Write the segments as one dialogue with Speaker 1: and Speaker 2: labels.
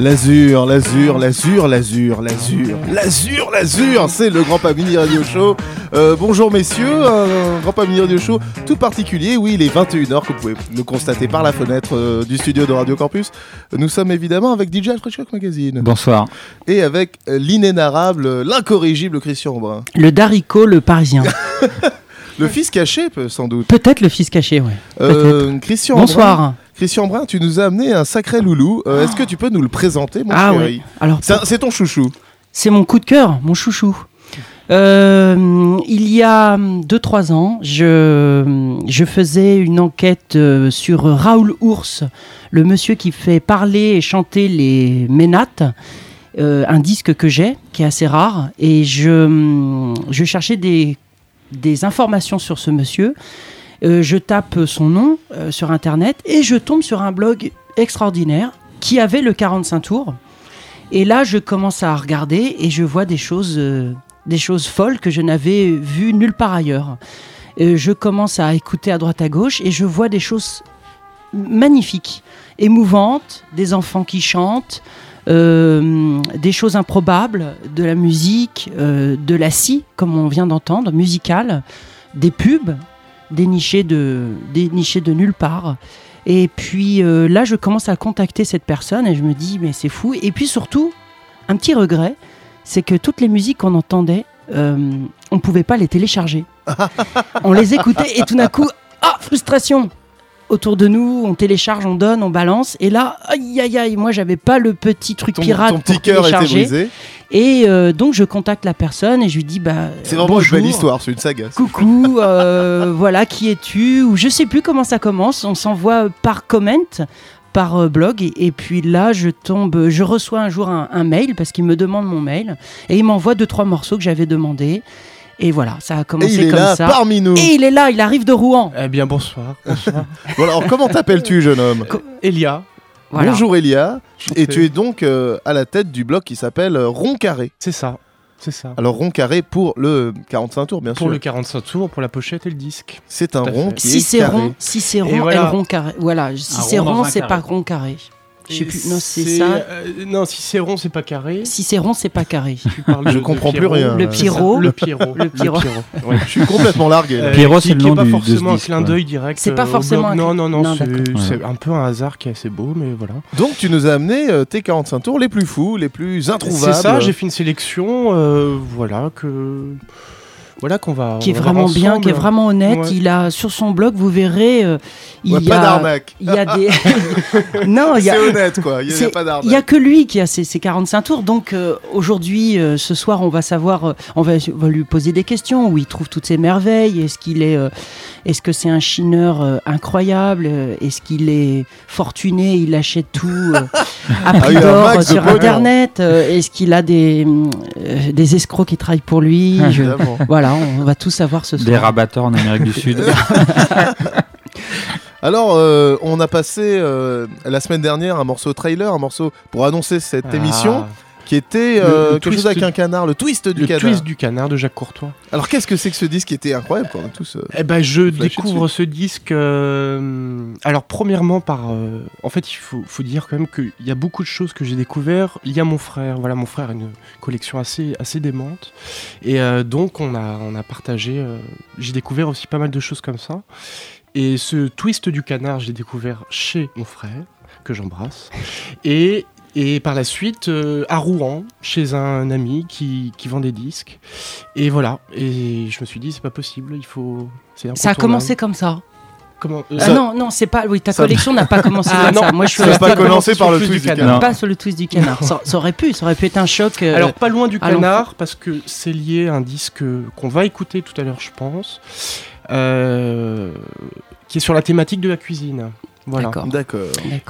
Speaker 1: L'azur, l'azur, l'azur, l'azur,
Speaker 2: l'azur, l'azur, l'azur, c'est le Grand Pamini Radio Show. Euh, bonjour messieurs, un Grand Pamini Radio Show tout particulier. Oui, il est 21h, comme vous pouvez le constater par la fenêtre euh, du studio de Radio Campus. Nous sommes évidemment avec DJ Alfred Shock Magazine
Speaker 3: Bonsoir.
Speaker 2: et avec euh, l'inénarrable, l'incorrigible Christian Brun.
Speaker 4: Le Daricot, le Parisien.
Speaker 2: Le fils caché, sans doute.
Speaker 4: Peut-être le fils caché, ouais.
Speaker 2: Euh, Christian
Speaker 4: Bonsoir.
Speaker 2: Christian Brun, tu nous as amené un sacré loulou. Euh, Est-ce que tu peux nous le présenter, mon
Speaker 4: Ah
Speaker 2: chéri
Speaker 4: ouais. Alors,
Speaker 2: C'est ton chouchou.
Speaker 4: c'est mon coup de cœur, mon chouchou. Euh, il y a 2-3 ans, je, je faisais une enquête euh, sur Raoul Ours, le monsieur qui fait parler et chanter les ménates, euh, un disque que j'ai, qui est assez rare, et je, je cherchais des, des informations sur ce monsieur. Euh, je tape son nom euh, sur Internet et je tombe sur un blog extraordinaire qui avait le 45 tours. Et là, je commence à regarder et je vois des choses, euh, des choses folles que je n'avais vues nulle part ailleurs. Je commence à écouter à droite à gauche et je vois des choses magnifiques, émouvantes, des enfants qui chantent, des choses improbables, de la musique, de la scie, comme on vient d'entendre, musicale, des pubs dénichés de, dénichés de nulle part. Et puis euh, là, je commence à contacter cette personne et je me dis, mais c'est fou. Et puis surtout, un petit regret, c'est que toutes les musiques qu'on entendait, euh, on ne pouvait pas les télécharger. on les écoutait et tout d'un coup, ah, frustration Autour de nous, on télécharge, on donne, on balance. Et là, aïe aïe aïe, moi j'avais pas le petit truc
Speaker 2: Ton,
Speaker 4: pirate
Speaker 2: ton petit
Speaker 4: pour
Speaker 2: cœur était brisé.
Speaker 4: Et euh, donc je contacte la personne et je lui dis, bah.
Speaker 2: C'est vraiment
Speaker 4: bonjour.
Speaker 2: une belle histoire, c'est une saga.
Speaker 4: Coucou, euh, voilà, qui es-tu? Ou je sais plus comment ça commence. On s'envoie par comment, par euh, blog. Et, et puis là, je tombe, je reçois un jour un, un mail parce qu'il me demande mon mail et il m'envoie deux trois morceaux que j'avais demandé. Et voilà, ça a
Speaker 2: Et
Speaker 4: commencé
Speaker 2: il est
Speaker 4: comme
Speaker 2: là
Speaker 4: ça.
Speaker 2: parmi nous.
Speaker 4: Et il est là, il arrive de Rouen.
Speaker 5: Eh bien, bonsoir. bonsoir.
Speaker 2: Bon, alors, comment t'appelles-tu, jeune homme
Speaker 5: Elia,
Speaker 4: Voilà.
Speaker 2: Bonjour Elia. Et tu es donc euh, à la tête du blog qui s'appelle euh, Rond Carré.
Speaker 5: c'est ça. C'est ça.
Speaker 2: Alors Rond Carré pour le 45 tours, bien
Speaker 5: Pour
Speaker 2: sûr.
Speaker 5: le 45 tours, pour la pochette et le disque.
Speaker 2: C'est un rond
Speaker 5: fait.
Speaker 2: qui
Speaker 4: Si
Speaker 2: est
Speaker 4: c'est
Speaker 2: carré.
Speaker 4: rond, si c'est
Speaker 5: Et
Speaker 4: rond,
Speaker 5: voilà.
Speaker 4: rond carré. Voilà, si c'est
Speaker 3: rond
Speaker 4: c'est pas rond carré. Je sais
Speaker 5: Et
Speaker 4: plus. Non, c'est
Speaker 5: c'est,
Speaker 4: ça.
Speaker 5: euh, non, si c'est rond, c'est pas carré.
Speaker 4: Si c'est rond, c'est pas carré.
Speaker 5: Tu parles
Speaker 2: Je
Speaker 5: de- de
Speaker 2: comprends plus
Speaker 5: Pierrot.
Speaker 2: rien.
Speaker 4: Le Pierrot.
Speaker 5: Le Pierrot.
Speaker 4: Le Pierrot.
Speaker 5: ouais.
Speaker 2: Je suis complètement largué. là.
Speaker 5: Euh,
Speaker 3: Pierrot,
Speaker 5: qui-
Speaker 3: c'est le
Speaker 5: qui est
Speaker 3: nom
Speaker 5: pas
Speaker 3: du- de
Speaker 5: forcément
Speaker 3: ce
Speaker 5: un
Speaker 3: disque,
Speaker 5: clin
Speaker 3: ouais.
Speaker 5: d'œil direct.
Speaker 4: C'est pas
Speaker 5: euh, au
Speaker 4: forcément
Speaker 5: blog.
Speaker 4: un
Speaker 5: Non,
Speaker 4: clin-
Speaker 5: non, non,
Speaker 4: Non,
Speaker 5: c'est,
Speaker 4: d'accord.
Speaker 5: c'est un peu un hasard qui est assez beau, mais voilà.
Speaker 2: Donc tu nous as amené euh, tes 45 tours les plus fous, les plus introuvables.
Speaker 5: C'est ça, j'ai fait une sélection, euh, voilà, que. Voilà qu'on va.
Speaker 4: qui est vraiment bien, qui est vraiment honnête.
Speaker 5: Ouais.
Speaker 4: Il a sur son blog, vous verrez, euh, il
Speaker 2: Ouais,
Speaker 4: y
Speaker 2: pas
Speaker 4: a,
Speaker 2: d'arnaque.
Speaker 4: il y a des, non, il y a,
Speaker 2: C'est honnête quoi, il n'y a, pas
Speaker 4: il y a
Speaker 2: d'arnaque.
Speaker 4: que lui qui a ses, ses 45 tours. Donc euh, aujourd'hui, euh, ce soir, on va savoir, euh, on va, on va lui poser des questions où il trouve toutes ces merveilles. Est-ce qu'il est, euh, est-ce que c'est un chineur euh, incroyable Est-ce qu'il est fortuné Il achète tout euh, à prix
Speaker 2: il a un
Speaker 4: d'or sur. Internet Euh, Est-ce qu'il a des, euh, des escrocs qui travaillent pour lui Je-
Speaker 2: Évidemment.
Speaker 4: Voilà, on va tout savoir ce
Speaker 3: Des
Speaker 4: soir.
Speaker 3: rabatteurs en Amérique du Sud.
Speaker 2: Alors, euh, on a passé euh, la semaine dernière un morceau trailer, un morceau pour annoncer cette
Speaker 5: Ah.
Speaker 2: émission qui était euh,
Speaker 5: Le- le
Speaker 2: quelque chose avec un canard, le twist du
Speaker 5: Le
Speaker 2: canard.
Speaker 5: twist du canard de Jacques Courtois.
Speaker 2: Alors qu'est-ce que c'est que ce disque qui était incroyable quand a tous.
Speaker 5: Eh ben, je découvre ce disque. euh, alors, premièrement, par. euh, en fait, il faut, faut dire quand même qu'il y a beaucoup de choses que j'ai découvert liées à mon frère. Voilà, mon frère a une collection assez, assez démente. Et donc, on a, on a partagé. j'ai découvert aussi pas mal de choses comme ça. Et ce twist du canard, j'ai découvert chez mon frère, que j'embrasse. Et. Et par la suite, euh, à Rouen, chez un ami qui, qui vend des disques. Et voilà. Et je me suis dit, c'est pas possible, il faut. c'est
Speaker 4: Ça a commencé comme ça.
Speaker 5: Comment euh,
Speaker 4: Ah
Speaker 2: Ça-
Speaker 4: non, non, c'est pas. Oui, ta
Speaker 2: ça-
Speaker 4: collection n'a pas commencé
Speaker 5: Ah,
Speaker 4: comme
Speaker 5: non.
Speaker 4: ça. Moi, je suis
Speaker 2: Ça pas
Speaker 5: commencé
Speaker 2: par
Speaker 5: le twist du
Speaker 2: du
Speaker 5: canard.
Speaker 2: canard.
Speaker 4: pas sur le twist du canard. Ça, ça aurait pu, ça aurait pu être un choc. euh,
Speaker 5: Alors, pas loin du canard, parce que c'est lié à un disque qu'on va écouter tout à l'heure, je pense, euh, qui est sur la thématique de la cuisine. Voilà.
Speaker 4: D'accord.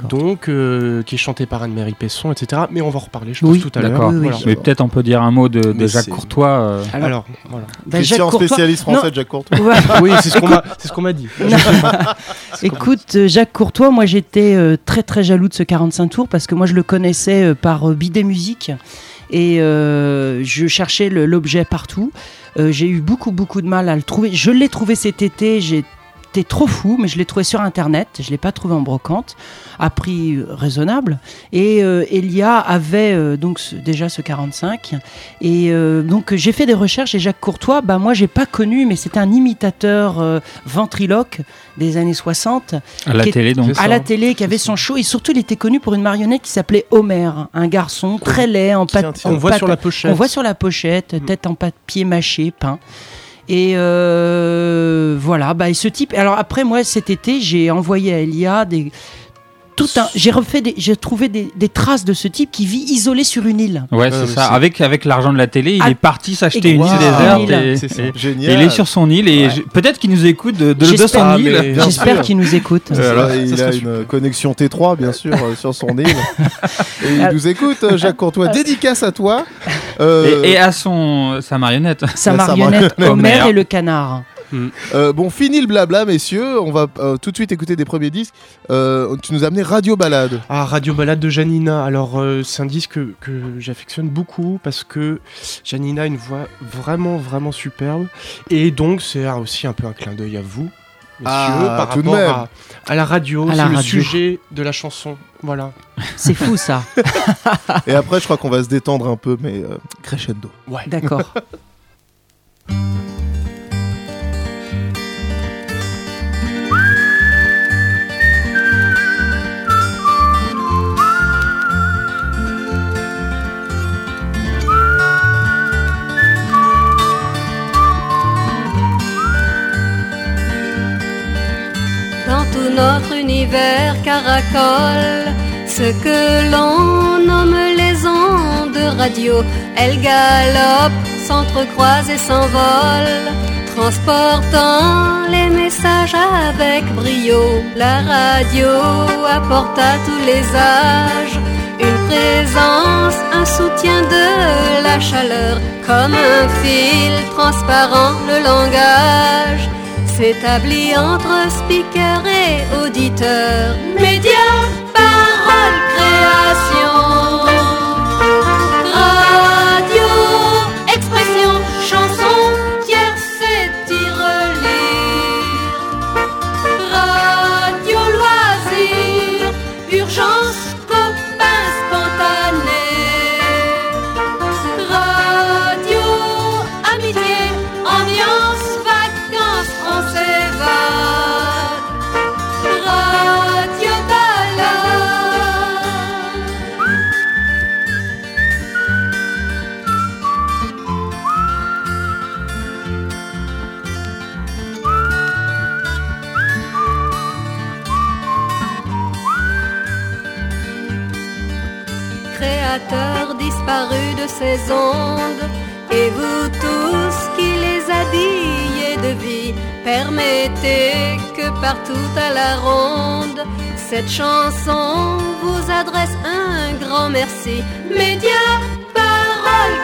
Speaker 5: Donc, euh, qui est chanté par Anne-Marie Pesson, etc. Mais on va en reparler, je pense,
Speaker 4: Oui,
Speaker 5: tout à l'heure.
Speaker 3: d'accord.
Speaker 4: Oui, oui.
Speaker 5: Voilà.
Speaker 3: Mais peut-être on peut dire un mot de, Jacques Courtois. euh,
Speaker 4: Alors,
Speaker 5: Alors, voilà.
Speaker 4: bah,
Speaker 2: Christian,
Speaker 4: Jacques Courtois-
Speaker 2: spécialiste français de Jacques Courtois.
Speaker 4: Ouais.
Speaker 5: Oui, c'est ce qu'on m'a ce dit.
Speaker 4: Écoute, euh, Jacques Courtois, moi j'étais euh, très très jaloux de ce 45 tours parce que moi je le connaissais euh, par euh, Bidet Musique et euh, je cherchais l'objet partout. Euh, j'ai eu beaucoup beaucoup de mal à le trouver. Je l'ai trouvé cet été, j'étais trop fou, mais je l'ai trouvé sur internet. Je l'ai pas trouvé en brocante, à prix euh, raisonnable. Et euh, Elia avait euh, donc ce- déjà ce 45. Et euh, donc j'ai fait des recherches et Jacques Courtois, bah moi j'ai pas connu, mais c'était un imitateur euh, ventriloque des années 60
Speaker 3: à la
Speaker 4: est-
Speaker 3: télé, donc.
Speaker 4: À la télé qui avait son show et surtout il était connu pour une marionnette qui s'appelait Homer, un garçon très laid en pâte. en
Speaker 5: On voit sur la pochette.
Speaker 4: on voit sur la pochette,
Speaker 5: Mm.
Speaker 4: tête en papier mâché, peint. Et euh, voilà, bah, et ce type. Alors après, moi, cet été, j'ai envoyé à Elia des. Tout un, j'ai refait, des, j'ai trouvé des, des traces de ce type qui vit isolé sur une île.
Speaker 3: Ouais,
Speaker 5: Euh,
Speaker 3: c'est ça. Avec, avec l'argent de la télé, il
Speaker 4: Ah,
Speaker 3: est parti s'acheter
Speaker 4: et-
Speaker 3: une île
Speaker 2: Wow.
Speaker 3: déserte. Et,
Speaker 2: C'est
Speaker 3: et-
Speaker 2: Génial.
Speaker 3: et il est sur son île et
Speaker 5: Ouais.
Speaker 3: je- peut-être qu'il nous écoute de, de, son
Speaker 5: Ah,
Speaker 3: île.
Speaker 2: Bien
Speaker 4: J'espère qu'il nous écoute.
Speaker 2: Il a
Speaker 5: super.
Speaker 2: une connexion T3 bien sûr euh, sur son île et il
Speaker 4: Ah.
Speaker 2: nous écoute euh, Jacques Courtois dédicace à toi Euh,
Speaker 3: Et, et à son, sa marionnette.
Speaker 4: Sa marionnette Homer. et le canard.
Speaker 2: Euh, bon fini le blabla messieurs on va euh, tout de suite écouter des premiers disques Euh, tu nous as amené Radio Balade
Speaker 5: Ah, Radio Balade de Janina. Alors, euh, c'est un disque que, que j'affectionne beaucoup parce que Janina a une voix vraiment, vraiment superbe. Et donc, c'est aussi un peu un clin d'œil à vous, messieurs,
Speaker 2: Ah,
Speaker 5: par
Speaker 2: tout de
Speaker 5: rapport
Speaker 2: même.
Speaker 5: à, à la radio.
Speaker 4: À
Speaker 5: C'est
Speaker 4: la
Speaker 5: le
Speaker 4: radio.
Speaker 5: sujet de la chanson. Voilà.
Speaker 4: C'est fou ça.
Speaker 2: et après je crois qu'on va se détendre un peu mais euh, crescendo
Speaker 5: Ouais.
Speaker 4: D'accord.
Speaker 6: notre univers caracole, ce que l'on nomme les ondes radio, elles galopent, s'entrecroisent et s'envolent, transportant les messages avec brio. La radio apporte à tous les âges une présence, un soutien de la chaleur, comme un fil transparent le langage s'établit entre speaker et auditeur. Médias, parole, création. Créateur disparu de ces ondes, et vous tous qui les habillez de vie, permettez que partout à la ronde, cette chanson vous adresse un grand merci. Médias, parole,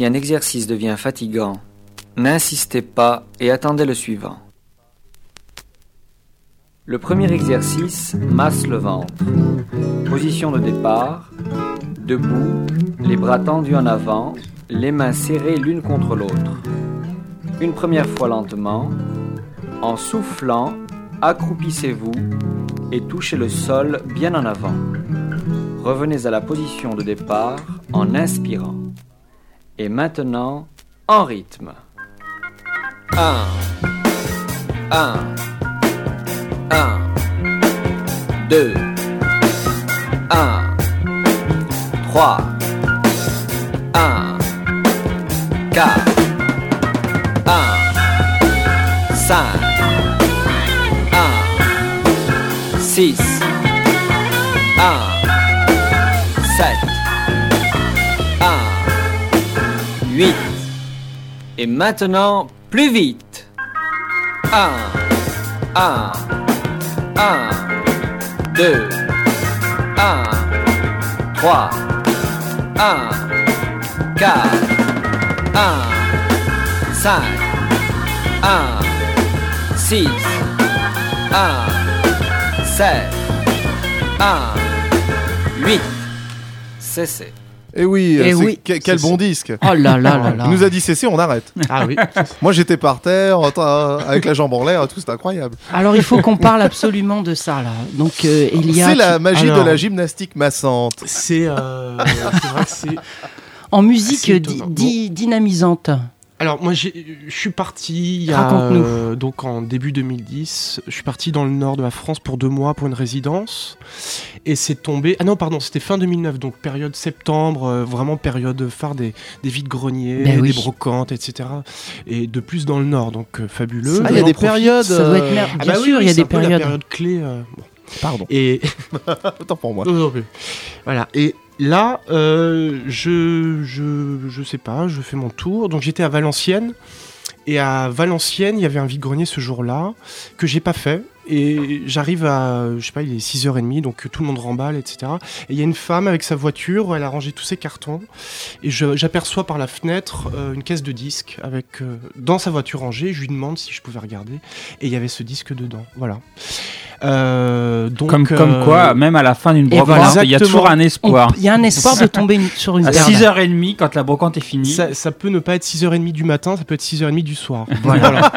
Speaker 7: Si un exercice devient fatigant, n'insistez pas et attendez le suivant. Le premier exercice masse le ventre. Position de départ, debout, les bras tendus en avant, les mains serrées l'une contre l'autre. Une première fois lentement, en soufflant, accroupissez-vous et touchez le sol bien en avant. Revenez à la position de départ en inspirant. Et maintenant, en rythme. 1, 1, 1, 2, 1, 3, 1, 4, 1, 5, 1, 6, Et maintenant, plus vite. 1, 1, 1, 2, 1, 3, 1, 4, 1, 5, 1, 6, 1, 7, 1, 8. Cessez.
Speaker 2: Et oui,
Speaker 4: Eh oui.
Speaker 2: que- quel bon disque.
Speaker 4: Oh là là là là.
Speaker 2: Il nous a dit cesser, on arrête.
Speaker 5: Ah oui.
Speaker 2: Moi j'étais par terre, avec la jambe en l'air, tout, c'est incroyable.
Speaker 4: Alors il faut qu'on parle absolument de ça là. Donc euh, Elia,
Speaker 2: C'est la magie de la gymnastique massante.
Speaker 5: C'est euh, c'est vrai que c'est.
Speaker 4: en musique di- di- dynamisante.
Speaker 5: Alors moi je suis parti il y a, euh, donc en début 2010, je suis parti dans le nord de la France pour deux mois pour une résidence et c'est tombé ah non pardon c'était fin 2009 donc période septembre euh, vraiment période phare des, des vides greniers
Speaker 4: Ben oui.
Speaker 5: des brocantes etc et de plus dans le nord donc euh, fabuleux.
Speaker 2: Ah, il y a des périodes.
Speaker 4: Ça doit être mer-
Speaker 5: Ah
Speaker 4: Bien
Speaker 5: bah
Speaker 4: sûr,
Speaker 5: oui,
Speaker 4: il y a des
Speaker 5: la
Speaker 4: périodes.
Speaker 5: période clé bon.
Speaker 2: Pardon,
Speaker 5: et
Speaker 2: autant pour moi.
Speaker 5: Non, non, mais- Voilà. Et là, euh, je, je, je sais pas, je fais mon tour. Donc j'étais à Valenciennes. Et à Valenciennes, il y avait un vide-grenier ce jour-là que j'ai pas fait. Et j'arrive à, je sais pas, il est 6h30, donc tout le monde remballe, etc. Et il y a une femme avec sa voiture, elle a rangé tous ses cartons. Et j'aperçois par la fenêtre euh, une caisse de disques avec, euh, dans sa voiture rangée. Je lui demande si je pouvais regarder. Et il y avait ce disque dedans. Voilà. Euh, donc,
Speaker 3: Comme, comme quoi, même à la fin d'une brocante,
Speaker 5: voilà.
Speaker 3: il y a toujours un espoir.
Speaker 4: Il y a un espoir de tomber une- sur une
Speaker 3: À
Speaker 4: perle.
Speaker 3: 6h30, quand la brocante est finie,
Speaker 5: Ça, ça peut ne pas être 6h30 du matin, ça peut être 6h30 du soir.
Speaker 4: Voilà.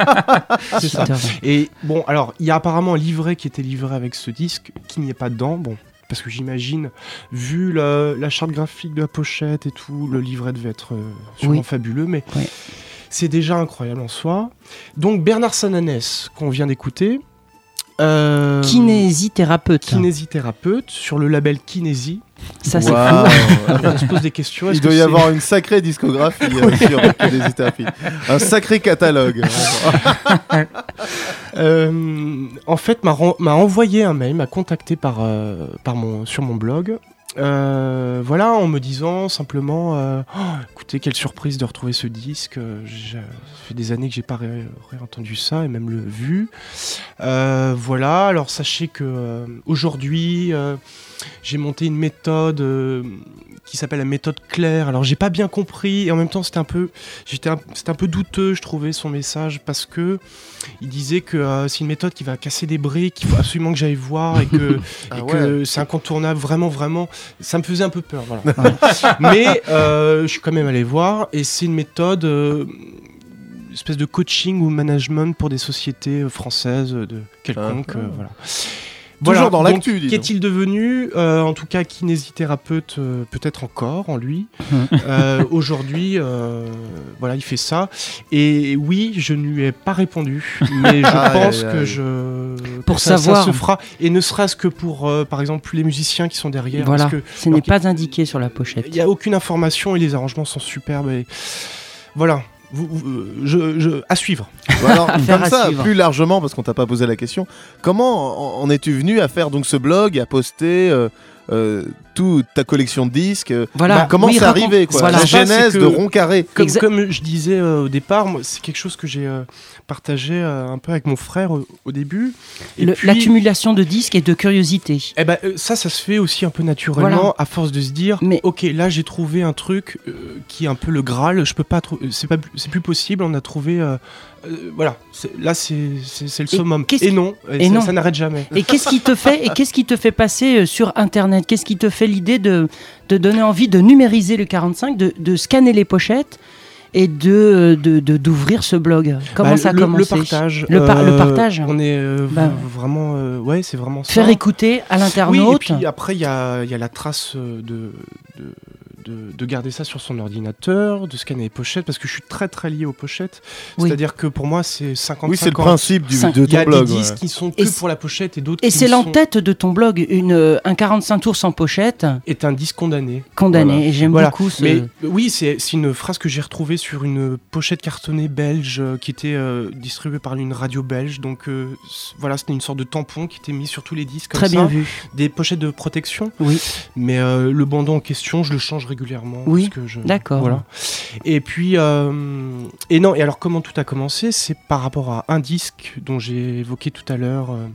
Speaker 5: c'est ça. Et bon, alors, il y a apparemment un livret qui était livré avec ce disque, qui n'y est pas dedans. Bon, parce que j'imagine, vu la, la charte graphique de la pochette et tout, le livret devait être euh, sûrement
Speaker 4: Oui.
Speaker 5: fabuleux, mais
Speaker 4: Oui.
Speaker 5: c'est déjà incroyable en soi. Donc, Bernard Sananès, qu'on vient d'écouter. euh,
Speaker 4: Kinésithérapeute.
Speaker 5: Kinésithérapeute sur le label Kinésie.
Speaker 4: Ça c'est fou.
Speaker 5: Alors, on se pose des questions.
Speaker 2: Il
Speaker 5: que
Speaker 2: doit y avoir une sacrée discographie euh, sur Kinésithérapie. Un sacré catalogue.
Speaker 5: Euh, en fait, m'a envoyé un mail, m'a contacté par, euh, par mon, sur mon blog. Euh, voilà, en me disant simplement, euh, Oh, écoutez, quelle surprise de retrouver ce disque. J'ai- Ça fait des années que j'ai pas ré- réentendu ça et même le vu. Euh, voilà, alors sachez que euh, aujourd'hui, euh, j'ai monté une méthode euh, qui s'appelle la méthode claire. Alors j'ai pas bien compris et en même temps c'était un peu, j'étais, c'était un peu douteux, je trouvais son message parce que il disait que euh, c'est une méthode qui va casser des briques, qu'il faut absolument que j'aille voir et que,
Speaker 2: Ah
Speaker 5: et
Speaker 2: ouais.
Speaker 5: que c'est incontournable, vraiment, vraiment. Ça me faisait un peu peur, voilà. Mais euh, je suis quand même allé voir et c'est une méthode, espèce de coaching ou management pour des sociétés françaises de quelconque,
Speaker 2: Ah.
Speaker 5: euh, voilà.
Speaker 2: Toujours dans l'actu.
Speaker 5: Qu'est-il devenu Euh, En tout cas, kinésithérapeute, euh, peut-être encore en lui. Euh, Aujourd'hui, euh, voilà, il fait ça. Et oui, je ne lui ai pas répondu, mais je pense que je
Speaker 4: Pour
Speaker 5: que ça, ça
Speaker 4: savoir.
Speaker 5: se fera. Et ne serait-ce que pour, euh, par exemple, les musiciens qui sont derrière,
Speaker 4: Voilà.
Speaker 5: parce que
Speaker 4: Ce n'est pas indiqué sur la pochette.
Speaker 5: il n'y a aucune information et les arrangements sont superbes. Et... Voilà. Vous- vous- euh, je, je- à suivre.
Speaker 2: Alors, comme ça,
Speaker 4: suivre.
Speaker 2: plus largement, parce qu'on t'a pas posé la question, comment en en es-tu venu à faire donc ce blog, à poster euh, euh, toute ta collection de disques. euh,
Speaker 4: Voilà.
Speaker 2: bah, comment
Speaker 4: Oui,
Speaker 2: c'est
Speaker 4: raconte-
Speaker 2: arrivé quoi
Speaker 4: voilà.
Speaker 2: La genèse
Speaker 5: que-
Speaker 2: de Rond Carré.
Speaker 5: Comme,
Speaker 4: Exa-
Speaker 5: comme je disais euh, au départ, moi, c'est quelque chose que j'ai euh, partagé euh, un peu avec mon frère au, au début. Et
Speaker 4: Le-
Speaker 5: puis-
Speaker 4: L'accumulation de disques et de curiosité.
Speaker 5: Eh ben, ça, ça se fait aussi un peu naturellement,
Speaker 4: Voilà.
Speaker 5: à force de se dire,
Speaker 4: Mais-
Speaker 5: ok, là j'ai trouvé un truc euh, qui est un peu le Graal. Je peux pas, c'est pas, c'est plus possible. On a trouvé, euh, euh, voilà, c'est- là c'est, c'est, c'est le
Speaker 4: Et
Speaker 5: summum. Et non,
Speaker 4: et
Speaker 5: ça,
Speaker 4: non.
Speaker 5: ça n'arrête jamais.
Speaker 4: Et qu'est-ce qui te fait et qu'est-ce qui te fait passer euh, sur Internet? Qu'est-ce qui te fait l'idée de, de donner envie de numériser le 45, de, de scanner les pochettes et de d'ouvrir ce blog Comment
Speaker 5: Bah,
Speaker 4: ça a
Speaker 5: le,
Speaker 4: commencé
Speaker 5: Le partage.
Speaker 4: Le par- le
Speaker 5: euh,
Speaker 4: partage.
Speaker 5: On est euh,
Speaker 4: Bah.
Speaker 5: vraiment, euh, ouais, c'est vraiment ça.
Speaker 4: Faire écouter à
Speaker 5: Oui, et
Speaker 4: l'internaute.
Speaker 5: puis après, il y a, y a la trace de, de, de, de garder ça sur son ordinateur, de scanner les pochettes, parce que je suis très très lié aux pochettes.
Speaker 4: Oui.
Speaker 5: C'est-à-dire que pour moi, c'est 50
Speaker 2: Oui, c'est le principe du, de
Speaker 5: Il y a
Speaker 2: ton blog.
Speaker 5: des
Speaker 2: ouais.
Speaker 5: disques qui sont que pour la pochette et d'autres
Speaker 4: et c'est
Speaker 5: ne sont-
Speaker 4: l'entête de ton blog, une, euh, un 45 tours sans pochette,
Speaker 5: est un disque condamné.
Speaker 4: condamné.
Speaker 5: Voilà.
Speaker 4: Et j'aime
Speaker 5: Voilà.
Speaker 4: beaucoup ce.
Speaker 5: Mais euh, oui, c'est c'est une phrase que j'ai retrouvée sur une pochette cartonnée belge euh, qui était euh, distribuée par une radio belge. Donc euh, voilà, c'était une sorte de tampon qui était mis sur tous les disques. Comme
Speaker 4: Très
Speaker 5: ça.
Speaker 4: bien vu.
Speaker 5: Des pochettes de protection.
Speaker 4: Oui.
Speaker 5: Mais euh, le bandeau en question, je le change régulièrement.
Speaker 4: Oui, d'accord.
Speaker 5: Voilà. Et puis, euh, et non, et alors comment tout a commencé? C'est par rapport à un disque dont j'ai évoqué tout à l'heure. euh,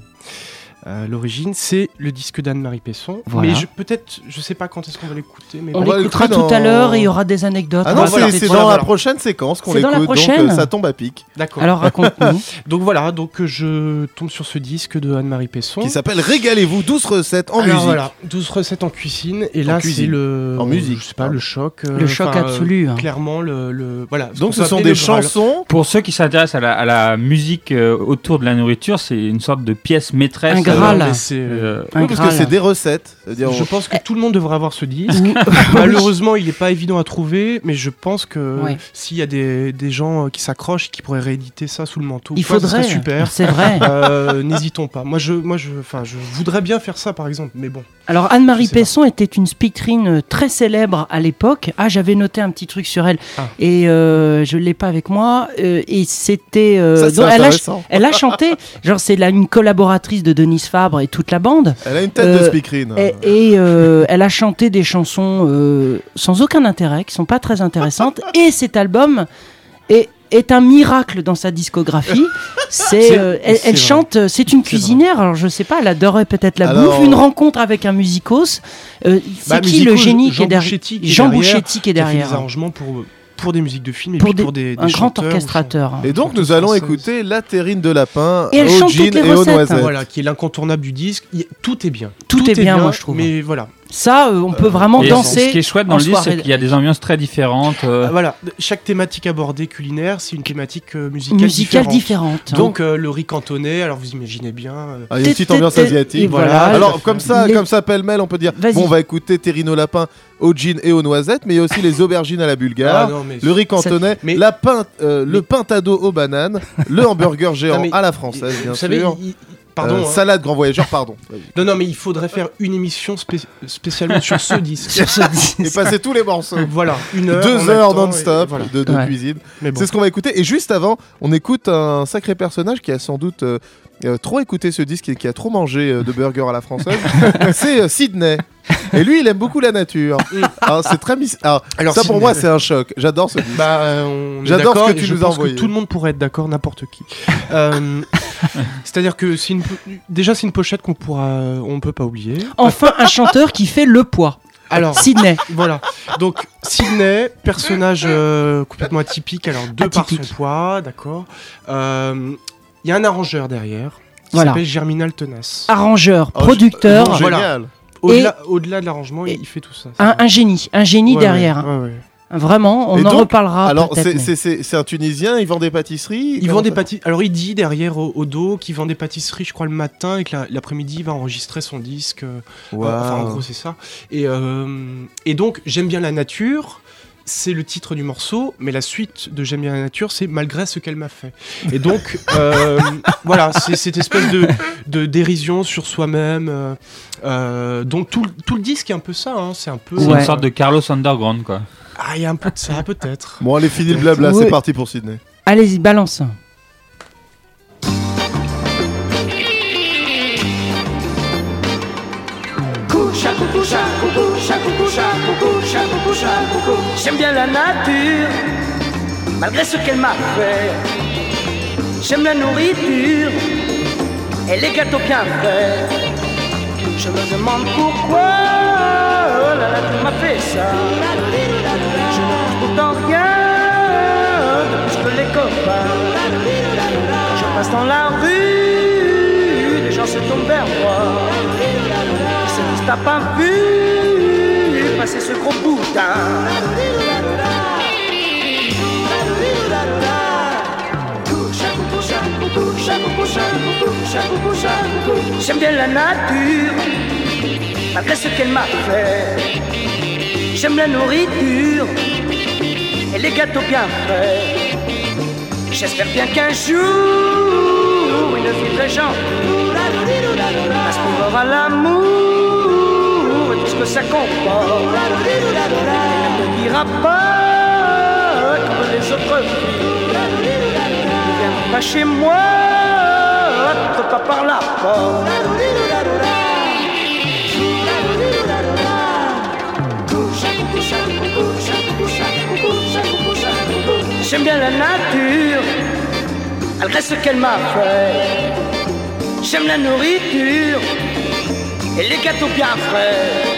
Speaker 5: l'origine, c'est le disque d'Anne-Marie Pesson.
Speaker 4: Voilà.
Speaker 5: Mais je- peut-être, je sais pas quand est-ce qu'on va l'écouter, mais
Speaker 4: On l'écoutera
Speaker 2: l'écouter
Speaker 4: tout à l'heure et il y aura des anecdotes.
Speaker 2: Ah
Speaker 4: On
Speaker 2: non, c'est dans la prochaine séquence qu'on
Speaker 4: C'est dans
Speaker 2: l'écoute,
Speaker 4: la
Speaker 2: donc
Speaker 4: prochaine
Speaker 2: euh, ça tombe à pic.
Speaker 5: d'accord.
Speaker 4: Alors raconte-nous.
Speaker 5: Donc voilà, donc euh, je tombe sur ce disque de Anne-Marie Pesson.
Speaker 2: Qui s'appelle Régalez-vous, 12 recettes en
Speaker 5: Alors
Speaker 2: musique.
Speaker 5: voilà, 12 recettes en cuisine, et
Speaker 2: En
Speaker 5: là c'est le.
Speaker 2: En musique.
Speaker 5: Je sais pas, le choc. euh,
Speaker 4: Le choc absolu. hein.
Speaker 5: clairement, le. le- voilà.
Speaker 2: Donc ce sont des chansons.
Speaker 3: Pour ceux qui s'intéressent à la, à la musique euh, autour de la nourriture, c'est une sorte de pièce maîtresse.
Speaker 4: Graal.
Speaker 5: mais c'est-
Speaker 3: euh,
Speaker 4: Un
Speaker 2: parce que c'est des recettes. C'est-à-dire,
Speaker 5: Je
Speaker 2: on-
Speaker 5: pense que tout le monde devrait avoir ce disque. Malheureusement, il n'est pas évident à trouver, mais je pense que
Speaker 4: Ouais.
Speaker 5: s'il y a des, des gens euh, qui s'accrochent, qui pourraient rééditer ça sous le manteau,
Speaker 4: Il
Speaker 5: quoi, ce
Speaker 4: faudrait.
Speaker 5: serait super.
Speaker 4: C'est vrai.
Speaker 5: Euh, N'hésitons pas. Moi, je, moi, je, enfin, je voudrais bien faire ça, par exemple, mais bon.
Speaker 4: Alors Anne-Marie
Speaker 5: pas.
Speaker 4: Pesson était une speakerine euh, très célèbre à l'époque. Ah, j'avais noté un petit truc sur elle
Speaker 5: Ah.
Speaker 4: et euh, je l'ai pas avec moi. Euh, et c'était. euh,
Speaker 2: ça, c'est
Speaker 4: donc, elle, a,
Speaker 2: intéressant.
Speaker 4: elle a chanté. Genre c'est une collaboratrice de Denise Fabre et toute la bande.
Speaker 2: Elle a une tête de
Speaker 4: Euh,
Speaker 2: speakerine.
Speaker 4: Et, et, elle a chanté des chansons sans aucun intérêt, qui sont pas très intéressantes. et cet album est, est un miracle dans sa discographie. C'est, euh, elle, chante, euh, c'est une
Speaker 5: vrai.
Speaker 4: cuisinière. Alors je sais pas, elle adorait peut-être la
Speaker 2: Alors-
Speaker 4: bouffe, une rencontre avec un musicos. Euh, c'est
Speaker 5: Bah,
Speaker 4: qui le génie qui
Speaker 5: Jean
Speaker 4: est derrière
Speaker 5: Bouchetti qui est
Speaker 4: Jean
Speaker 5: derrière,
Speaker 4: Bouchetti qui est
Speaker 5: qui a fait des
Speaker 4: derrière.
Speaker 5: arrangements pour, pour des musiques de films et
Speaker 4: Pour
Speaker 5: puis
Speaker 4: des-
Speaker 5: pour des, des
Speaker 4: un grand orchestrateur.
Speaker 2: Et donc nous allons écouter La terrine de lapin
Speaker 4: Et elle chante toutes les
Speaker 2: et aux
Speaker 4: recettes.
Speaker 2: noisettes.
Speaker 5: Voilà, qui est l'incontournable du disque. Tout est bien.
Speaker 4: Tout est bien, moi, je trouve.
Speaker 5: Mais voilà.
Speaker 4: Ça, euh, on peut vraiment
Speaker 3: et
Speaker 4: danser.
Speaker 3: Ce qui est chouette dans le
Speaker 4: soirée.
Speaker 3: c'est qu'il y a des ambiances très différentes. euh,
Speaker 5: Ah, Voilà, chaque thématique abordée culinaire, c'est une thématique euh, musicale,
Speaker 4: musicale
Speaker 5: différente.
Speaker 4: différente.
Speaker 5: Donc euh, le riz cantonais, alors vous imaginez bien. euh,
Speaker 2: Ah, il y a une petite ambiance asiatique.
Speaker 4: voilà.
Speaker 2: Alors comme ça,
Speaker 4: Les-
Speaker 2: comme ça pêle-mêle, on peut dire bon, on va écouter Terrine au lapin au gin et aux noisettes, mais il y a aussi les aubergines à la bulgare.
Speaker 5: ah, non, mais-
Speaker 2: Le riz cantonais,
Speaker 5: Mais-
Speaker 2: la pinte, euh, le pintado aux bananes, le hamburger géant
Speaker 5: Non, mais-
Speaker 2: à la française, bien
Speaker 5: vous
Speaker 2: sûr.
Speaker 5: il- pardon.
Speaker 2: Euh,
Speaker 5: hein.
Speaker 2: salade grand voyageur, pardon.
Speaker 5: Non, non, mais il faudrait faire une émission spé- spécialement sur ce disque.
Speaker 4: Sur ce disque.
Speaker 2: Et passer tous les morceaux.
Speaker 5: voilà, une heure.
Speaker 2: Deux heures non-stop
Speaker 5: Voilà.
Speaker 2: de, de
Speaker 4: Ouais.
Speaker 2: cuisine.
Speaker 5: Bon.
Speaker 2: C'est ce qu'on va écouter. Et juste avant, on écoute un sacré personnage qui a sans doute euh, euh, trop écouté ce disque et qui a trop mangé euh, de burgers à la française. c'est euh, Sydney. Et lui, il aime beaucoup la nature. Alors, c'est très mis- Alors,
Speaker 5: Alors,
Speaker 2: ça pour
Speaker 5: Sydney,
Speaker 2: moi, c'est un choc. J'adore ce.
Speaker 5: Bah, euh,
Speaker 2: J'adore ce que tu nous as envoyé.
Speaker 5: Tout le monde pourrait être d'accord, n'importe qui. Euh, C'est-à-dire que c'est une po- déjà c'est une pochette qu'on pourra, on peut pas oublier.
Speaker 4: Enfin, un chanteur qui fait le poids.
Speaker 5: Alors
Speaker 4: Sydney.
Speaker 5: voilà. Donc Sydney, personnage euh, complètement atypique. Alors de par
Speaker 4: Atypique.
Speaker 5: son poids, d'accord. Euh, Il y a un arrangeur derrière. Qui
Speaker 4: Voilà.
Speaker 5: s'appelle Germinal Tenace.
Speaker 4: Arrangeur,
Speaker 2: Oh,
Speaker 4: producteur,
Speaker 5: voilà. Au-delà au-delà de l'arrangement, il fait tout ça.
Speaker 4: un, un génie, un génie
Speaker 5: Ouais,
Speaker 4: derrière.
Speaker 5: ouais, ouais, ouais.
Speaker 4: Vraiment, on en reparlera.
Speaker 2: Alors, c'est-
Speaker 4: mais-
Speaker 2: c'est c'est- c'est un Tunisien, il vend des pâtisseries.
Speaker 5: Il vend des pâtisseries. Alors il dit derrière au, au dos qu'il vend des pâtisseries, je crois le matin et que la- l'après-midi il va enregistrer son disque. euh. Enfin, en gros, c'est ça. Et, euh, et donc, J'aime bien la nature. C'est le titre du morceau, mais la suite de J'aime bien la nature, c'est malgré ce qu'elle m'a fait. Et donc, euh, voilà, c'est cette espèce de, de dérision sur soi-même. euh, euh, donc, tout, le- tout le disque est un peu ça. hein, c'est un peu.
Speaker 3: C'est
Speaker 4: Ouais.
Speaker 3: une sorte de Carlos Underground, quoi.
Speaker 5: Ah, il y a un peu de ça, peut-être.
Speaker 2: Bon, allez, fini le blabla,
Speaker 4: Oui.
Speaker 2: c'est parti pour Sydney.
Speaker 4: Allez-y, balance.
Speaker 8: J'aime bien la nature, malgré ce qu'elle m'a fait. J'aime la nourriture et les gâteaux bien faits. Je me demande pourquoi oh là là, tu m'as fait ça. Je ne pense pourtant rien de plus que les copains. Je passe dans la rue, les gens se tombent vers moi. Se disent, t'as pas vu ce gros boutin. J'aime bien la nature, malgré ce qu'elle m'a fait. J'aime la nourriture et les gâteaux bien faits. J'espère bien qu'un jour, une fille très gentille aspirera l'amour que ça comporte. Ne dira pas comme les autres filles. Viens pas chez moi, pas par la porte. J'aime bien la nature, malgré ce qu'elle m'a fait. J'aime la nourriture et les gâteaux bien frais.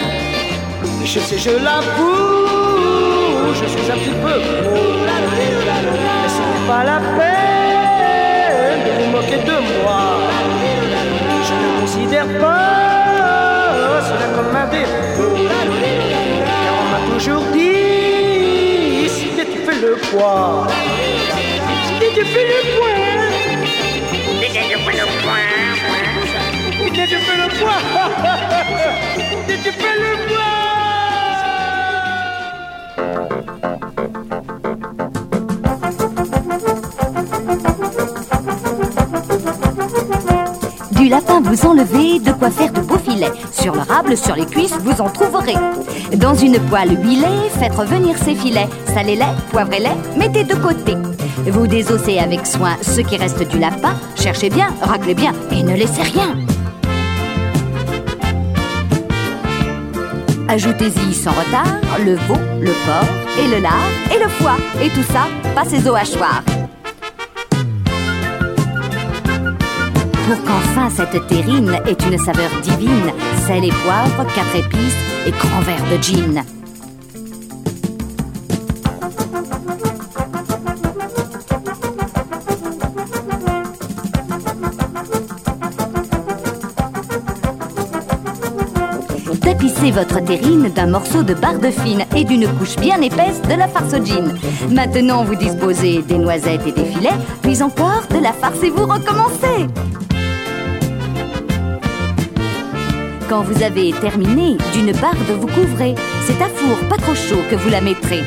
Speaker 8: Je sais, je l'avoue, je suis un petit peu. Mais ce n'est pas la peine de vous moquer de moi. Je ne considère pas cela comme un défaut. Car on m'a toujours dit, si tu fais le poids, si tu fais le poids. Si tu fais le poids, si tu fais le poids, si tu fais le poids.
Speaker 9: Lapin vous enlevez, de quoi faire de beaux filets. Sur le rable, sur les cuisses, vous en trouverez. Dans une poêle huilée, faites revenir ces filets. Salez-les, poivrez-les, mettez de côté. Vous désossez avec soin ce qui reste du lapin. Cherchez bien, raclez bien et ne laissez rien. Ajoutez-y sans retard le veau, le porc et le lard et le foie. Et tout ça, passez au hachoir. Pour qu'enfin cette terrine ait une saveur divine, sel et poivre, quatre épices et grand verre de gin. Tapissez votre terrine d'un morceau de barbe fine et d'une couche bien épaisse de la farce au gin. Maintenant, vous disposez des noisettes et des filets, puis encore de la farce et vous recommencez. Quand vous avez terminé, d'une barbe vous couvrez. C'est à four pas trop chaud que vous la mettrez.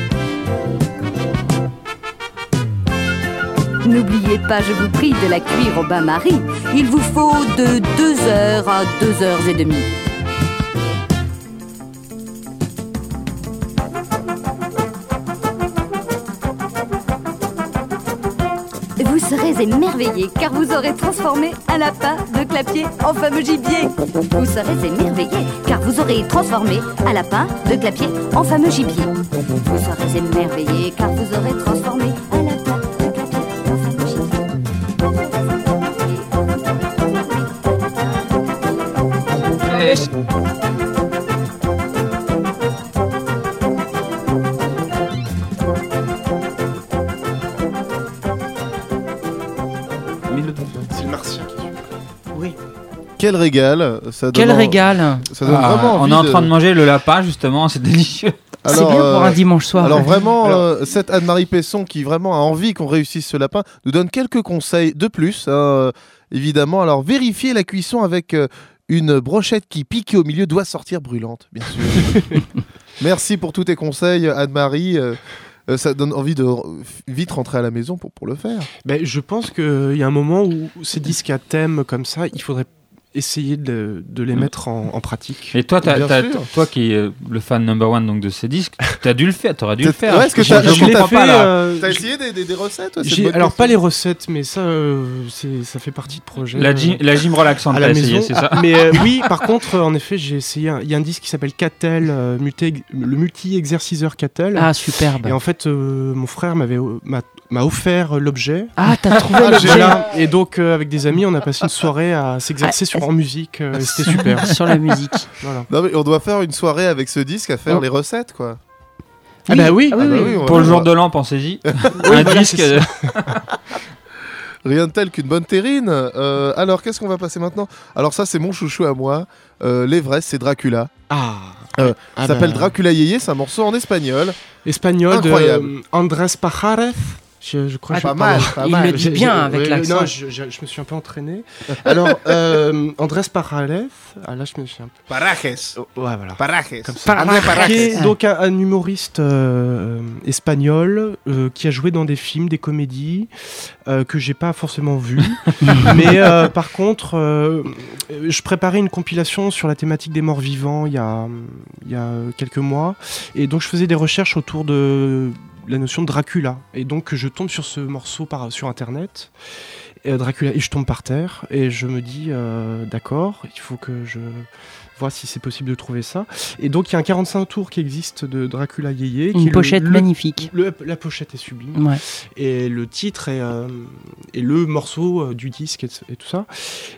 Speaker 9: N'oubliez pas, je vous prie, de la cuire au bain-marie. Il vous faut de 2 heures à 2 heures et demie. Serez émerveillés car vous aurez transformé un lapin de clapier en fameux gibier. Vous serez émerveillés car vous aurez transformé un lapin de clapier en fameux gibier. Vous serez émerveillés car vous aurez transformé
Speaker 2: Quel régal ça donne
Speaker 4: Quel
Speaker 2: en-
Speaker 4: régal
Speaker 2: Ça donne
Speaker 3: Ah,
Speaker 2: vraiment
Speaker 3: on est en train de manger le lapin, justement, c'est délicieux.
Speaker 4: C'est
Speaker 2: Alors,
Speaker 4: bien pour
Speaker 2: euh,
Speaker 4: un dimanche soir.
Speaker 2: Alors vraiment,
Speaker 5: Alors-
Speaker 2: euh, cette Anne-Marie Pesson qui vraiment a envie qu'on réussisse ce lapin nous donne quelques conseils de plus, hein, euh, évidemment. Alors vérifiez la cuisson avec euh, une brochette qui pique au milieu doit sortir brûlante, bien sûr. Merci pour tous tes conseils, Anne-Marie. euh, euh, ça donne envie de vite rentrer à la maison pour, pour le faire.
Speaker 5: Ben, je pense qu'il y a un moment où ces disques à thème comme ça, il faudrait essayer de, de les mettre en, en pratique.
Speaker 3: Et toi, t'as-
Speaker 2: sûr.
Speaker 3: toi qui es le fan number one donc de ces disques, t'as dû le faire, t'aurais dû le faire.
Speaker 2: ouais, est-ce que
Speaker 3: pas, là.
Speaker 5: euh,
Speaker 2: T'as
Speaker 5: je-
Speaker 2: essayé des, des- des recettes bonne
Speaker 5: alors pas les recettes, mais ça, euh, c'est- ça fait partie de projet.
Speaker 3: La
Speaker 5: euh,
Speaker 3: gym, la gym relaxante,
Speaker 5: à
Speaker 3: t'as
Speaker 5: la
Speaker 3: essayé,
Speaker 5: maison.
Speaker 3: c'est ça
Speaker 5: Ah, mais euh, oui, par contre, euh, en effet, j'ai essayé. Il y a un disque qui s'appelle Catel, euh, multi- le multi-exerciceur Catel.
Speaker 4: Ah, superbe.
Speaker 5: Et en fait, euh, mon frère m'avait m'a m'a offert l'objet.
Speaker 4: Ah, t'as trouvé
Speaker 2: Ah,
Speaker 4: l'objet.
Speaker 5: Et donc, euh, avec des amis, on a passé une soirée à s'exercer sur en musique. euh, C'était super.
Speaker 4: sur la musique.
Speaker 5: Voilà.
Speaker 2: Non, mais on doit faire une soirée avec ce disque à faire
Speaker 4: Oh.
Speaker 2: les recettes, quoi.
Speaker 5: Ah bah oui.
Speaker 4: Ah oui,
Speaker 2: Ah bah
Speaker 4: oui.
Speaker 2: oui, on
Speaker 3: Pour
Speaker 2: va
Speaker 3: le jour
Speaker 2: voir.
Speaker 3: de l'an, pensez-y. un
Speaker 5: voilà,
Speaker 3: disque.
Speaker 5: c'est
Speaker 3: euh,
Speaker 2: Rien de tel qu'une bonne terrine. Euh, alors, qu'est-ce qu'on va passer maintenant? Alors, ça, c'est mon chouchou à moi. Euh, L'Everest, c'est Dracula.
Speaker 5: Ah.
Speaker 2: Euh,
Speaker 5: Ah
Speaker 2: ça s'appelle
Speaker 5: bah,
Speaker 2: Dracula Yeye, c'est un morceau en espagnol.
Speaker 5: Espagnol
Speaker 2: Incroyable.
Speaker 5: de euh, Andrés Pajares. Je, je crois
Speaker 2: Ah,
Speaker 5: que je-
Speaker 2: pas mal, pas
Speaker 4: Il
Speaker 2: mal.
Speaker 4: le dit bien avec l'accent.
Speaker 5: Non, je, je- je me suis un peu entraîné. Alors, euh, Andrés Pajares. Ah là, je me suis un peu.
Speaker 2: Parajes.
Speaker 5: Oh, ouais, voilà.
Speaker 2: Parajes.
Speaker 5: Comme ça.
Speaker 2: Parajes.
Speaker 5: Donc un, un humoriste euh, espagnol euh, qui a joué dans des films, des comédies euh, que j'ai pas forcément vu. Mais euh, par contre, euh, je préparais une compilation sur la thématique des morts vivants il y a, il y a quelques mois. Et donc je faisais des recherches autour de la notion de Dracula. Et donc je tombe sur ce morceau par, sur internet. Et, euh, Dracula et je tombe par terre et je me dis euh, d'accord il faut que je vois si c'est possible de trouver ça et donc il y a un 45 tours qui existe de Dracula Yeye
Speaker 4: Une pochette
Speaker 5: le-
Speaker 4: magnifique.
Speaker 5: le- la pochette est sublime
Speaker 4: Ouais.
Speaker 5: et le titre est, euh, est le morceau euh, du disque et, et tout ça.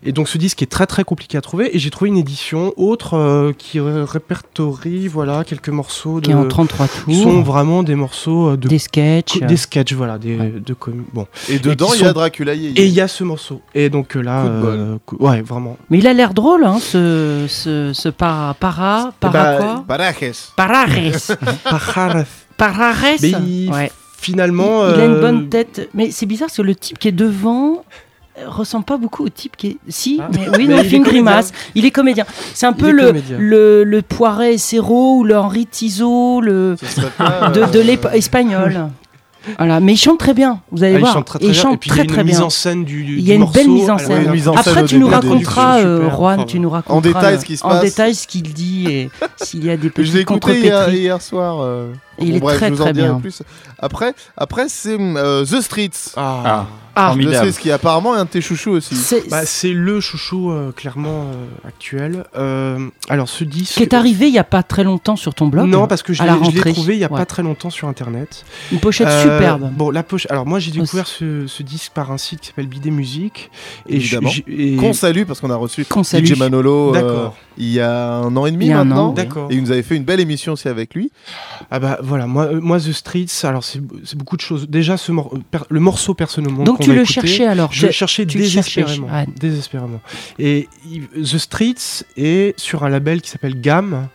Speaker 5: Et donc ce disque est très très compliqué à trouver et j'ai trouvé une édition autre euh, qui ré- répertorie voilà quelques morceaux de
Speaker 4: Qui est en 33
Speaker 5: qui sont
Speaker 4: tours.
Speaker 5: vraiment des morceaux euh, de
Speaker 4: Des sketchs.
Speaker 5: des sketchs voilà des
Speaker 4: Ouais.
Speaker 5: de com- bon
Speaker 2: Et dedans, il y a Dracula Yeye.
Speaker 5: et il y a ce morceau et donc là euh, ouais vraiment
Speaker 4: Mais il a l'air drôle, hein, ce, ce, ce para, para, para
Speaker 5: bah,
Speaker 4: quoi
Speaker 2: Parajes.
Speaker 4: Parares.
Speaker 5: Pajares.
Speaker 4: Parares.
Speaker 5: mais il-
Speaker 4: Ouais.
Speaker 5: finalement
Speaker 4: Il a une
Speaker 5: euh,
Speaker 4: bonne tête. Mais c'est bizarre parce que le type qui est devant euh, ressemble pas beaucoup au type qui est. Si,
Speaker 5: Ah.
Speaker 4: mais oui,
Speaker 5: Mais il
Speaker 4: fait une
Speaker 5: comédien.
Speaker 4: grimace. Il est comédien. C'est un
Speaker 5: Il
Speaker 4: peu le, le, le Poiret et Serrault ou le Henri Tizot le,
Speaker 2: pas,
Speaker 4: de, de
Speaker 2: euh,
Speaker 4: l'époque espagnole. Voilà, mais il chante très bien, vous allez
Speaker 5: ah, il
Speaker 4: voir.
Speaker 5: chante très très
Speaker 4: il
Speaker 5: bien
Speaker 4: chante très
Speaker 5: il y a une mise
Speaker 4: bien.
Speaker 5: en scène du, du
Speaker 4: Il y a une
Speaker 5: morceau.
Speaker 4: belle mise en scène.
Speaker 2: mise en
Speaker 4: Après, tu nous raconteras, euh. Juan,
Speaker 5: Enfin,
Speaker 4: tu nous raconteras
Speaker 2: détail
Speaker 4: euh,
Speaker 2: ce qui se
Speaker 4: en
Speaker 2: passe.
Speaker 4: détail ce qu'il dit et s'il y a des
Speaker 2: Je
Speaker 4: petits
Speaker 2: l'ai écouté hier, hier soir. euh,
Speaker 4: il
Speaker 2: bon,
Speaker 4: est
Speaker 2: bref,
Speaker 4: très
Speaker 2: je vous en
Speaker 4: très
Speaker 2: dirai
Speaker 4: bien.
Speaker 2: plus. Après, après c'est euh, The Streets.
Speaker 5: Ah.
Speaker 3: Ah.
Speaker 4: Ah,
Speaker 2: The
Speaker 3: Formidable.
Speaker 2: Streets qui est apparemment un de tes chouchous aussi.
Speaker 4: C'est
Speaker 5: Bah, le chouchou euh, clairement euh, actuel. Euh, alors ce disque.
Speaker 4: qui est arrivé il y a pas très longtemps sur ton blog.
Speaker 5: Non, parce que je l'ai trouvé il y a
Speaker 4: Ouais.
Speaker 5: pas très longtemps sur internet.
Speaker 4: Une pochette
Speaker 5: Euh,
Speaker 4: superbe.
Speaker 5: Bon, la poche. Alors moi j'ai découvert ce, ce disque par un site qui s'appelle Bidet Musique. Et je-
Speaker 2: Évidemment.
Speaker 5: et-
Speaker 2: Qu'on salue parce qu'on a reçu
Speaker 4: Qu'on
Speaker 2: Manolo euh,
Speaker 5: D'accord.
Speaker 2: Il y a un an et demi maintenant.
Speaker 5: D'accord.
Speaker 2: Et il nous avait fait une belle émission aussi avec lui.
Speaker 5: Ah bah voilà, moi, euh, moi The Streets, alors c'est beaucoup de choses. Déjà ce mor- euh, per- le morceau personnellement.
Speaker 4: Donc tu le cherchais alors.
Speaker 5: Je le cherchais
Speaker 4: tu le cherchais,
Speaker 5: désespérément.
Speaker 4: ouais.
Speaker 5: Désespérément. Et The Streets est sur un label qui s'appelle GAM.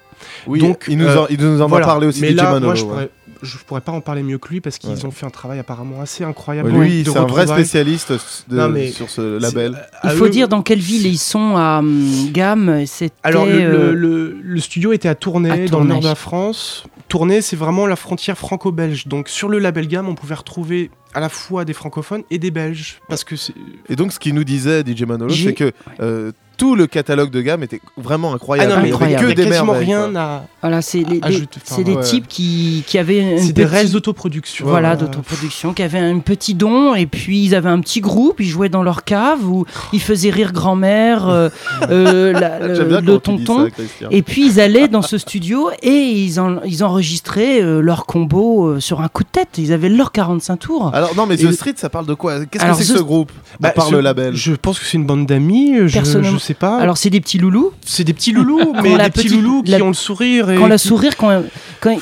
Speaker 2: Oui,
Speaker 5: Donc,
Speaker 2: il nous,
Speaker 5: euh,
Speaker 2: en, il nous en
Speaker 5: Voilà.
Speaker 2: a parlé aussi,
Speaker 5: Mais
Speaker 2: DJ
Speaker 5: là,
Speaker 2: Manolo.
Speaker 5: moi je
Speaker 2: ouais.
Speaker 5: pourrais, je pourrais pas en parler mieux que lui parce qu'ils
Speaker 2: Ouais.
Speaker 5: ont fait un travail apparemment assez incroyable.
Speaker 2: Ouais, lui, c'est un vrai spécialiste de-
Speaker 5: Non, mais
Speaker 2: sur ce label.
Speaker 5: C'est-
Speaker 4: Il faut
Speaker 5: eux-
Speaker 4: dire dans quelle ville ils sont à hum, Gamme. C'était.
Speaker 5: Alors, le,
Speaker 4: euh,
Speaker 5: le- le- le studio était à Tournai,
Speaker 4: à
Speaker 5: dans le nord de la France. Tournai, c'est vraiment la frontière franco-belge. Donc, sur le label gamme, on pouvait retrouver à la fois des francophones et des belges. Parce que.
Speaker 2: Et donc, ce qu'il nous disait, DJ Manolo, c'est que euh, tout le catalogue de gamme était vraiment
Speaker 5: Ah
Speaker 2: incroyable.
Speaker 5: non, mais
Speaker 2: il y avait
Speaker 4: incroyable.
Speaker 2: que
Speaker 5: il y a
Speaker 2: des
Speaker 5: quasiment
Speaker 2: merveilles.
Speaker 5: rien
Speaker 2: quoi.
Speaker 5: à.
Speaker 4: Voilà, c'est les,
Speaker 5: à
Speaker 4: des-
Speaker 5: ajouter. Enfin,
Speaker 4: c'est des
Speaker 2: ouais.
Speaker 4: types qui, qui avaient.
Speaker 5: C'est des réels d'autoproduction.
Speaker 4: Voilà, d'autoproduction, qui avaient un petit don, et puis ils avaient un petit groupe, ils jouaient dans leur cave, où ils faisaient rire grand-mère, euh, euh, la- le, tonton.
Speaker 2: ça.
Speaker 4: Et puis ils allaient dans ce studio et ils, en- ils enregistraient euh, leur combo euh, sur un coup de tête. Ils avaient leurs 45 tours.
Speaker 2: Alors, non, mais
Speaker 5: Et-
Speaker 2: The Street, ça parle de quoi? Qu'est-ce que c'est que
Speaker 4: The-
Speaker 2: ce groupe?
Speaker 5: Bah,
Speaker 2: À part
Speaker 5: ce-
Speaker 2: le label.
Speaker 5: Je pense que c'est une bande d'amis. Je,
Speaker 4: Personnellement-
Speaker 5: je sais pas.
Speaker 4: Alors c'est des petits loulous,
Speaker 5: c'est des petits loulous, mais des petits loulous qui
Speaker 4: la-
Speaker 5: ont le sourire. Et
Speaker 4: quand la sourire, quand, quand-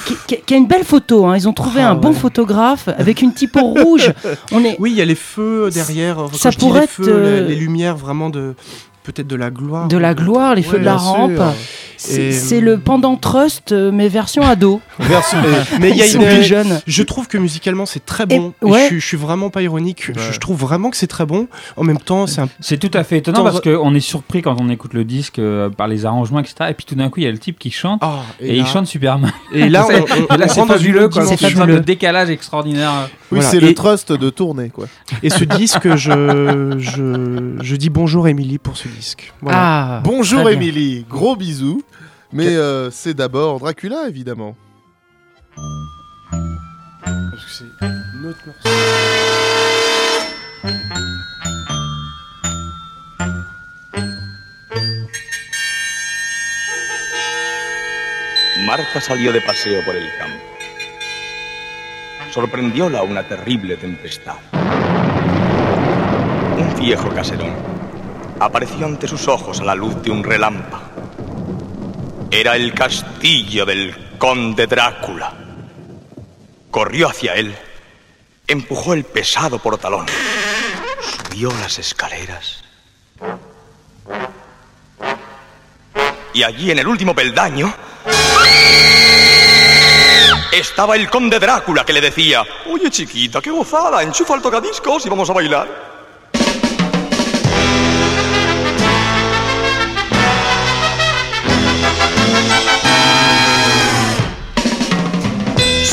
Speaker 4: qui, a une belle photo. hein. Ils ont trouvé
Speaker 5: Ah
Speaker 4: un bon photographe avec une typo rouge. On est,
Speaker 5: Oui, il y a les feux derrière. Quand
Speaker 4: Ça pourrait
Speaker 5: les
Speaker 4: être,
Speaker 5: feux,
Speaker 4: euh,
Speaker 5: les, les lumières vraiment de. Peut-être de la gloire.
Speaker 4: de la gloire, les feux
Speaker 5: Ouais,
Speaker 4: de la
Speaker 2: sûr.
Speaker 4: C'est
Speaker 5: Et-
Speaker 4: le pendant Trust, euh, mais version ado.
Speaker 2: Version-
Speaker 5: Mais il y a une.
Speaker 4: plus jeunes.
Speaker 5: Je trouve que musicalement c'est très bon.
Speaker 4: Et-
Speaker 5: Et
Speaker 4: ouais.
Speaker 5: je, suis- je suis vraiment pas ironique. Je-
Speaker 2: Ouais.
Speaker 5: Je, trouve vraiment que c'est très bon. En même temps, c'est un.
Speaker 3: C'est tout à fait étonnant parce qu'on est surpris quand on écoute le disque euh, par les arrangements, etc. Et puis tout d'un coup, il y a le type qui chante
Speaker 5: Ah,
Speaker 3: et,
Speaker 5: là-
Speaker 3: il chante super mal.
Speaker 5: Et là,
Speaker 3: Et c'est fabuleux. C'est de décalage extraordinaire.
Speaker 2: Oui,
Speaker 5: Voilà.
Speaker 2: c'est le
Speaker 5: Et-
Speaker 2: trust de tournée, quoi.
Speaker 5: Et ce disque, je, je, je dis bonjour Émilie pour ce disque. Voilà.
Speaker 4: Ah,
Speaker 2: Bonjour. Émilie, gros bisous. Mais euh, c'est d'abord Dracula, évidemment.
Speaker 5: Parce que c'est notre morceau.
Speaker 10: Marta salió de paseo por el campo. Sorprendióla una terrible tempestad. Un viejo caserón apareció ante sus ojos a la luz de un relámpago. Era el castillo del conde Drácula. Corrió hacia él, empujó el pesado portalón, subió las escaleras. Y allí en el último peldaño estaba el conde Drácula que le decía, oye chiquita, qué gozada, enchufa el tocadiscos y vamos a bailar.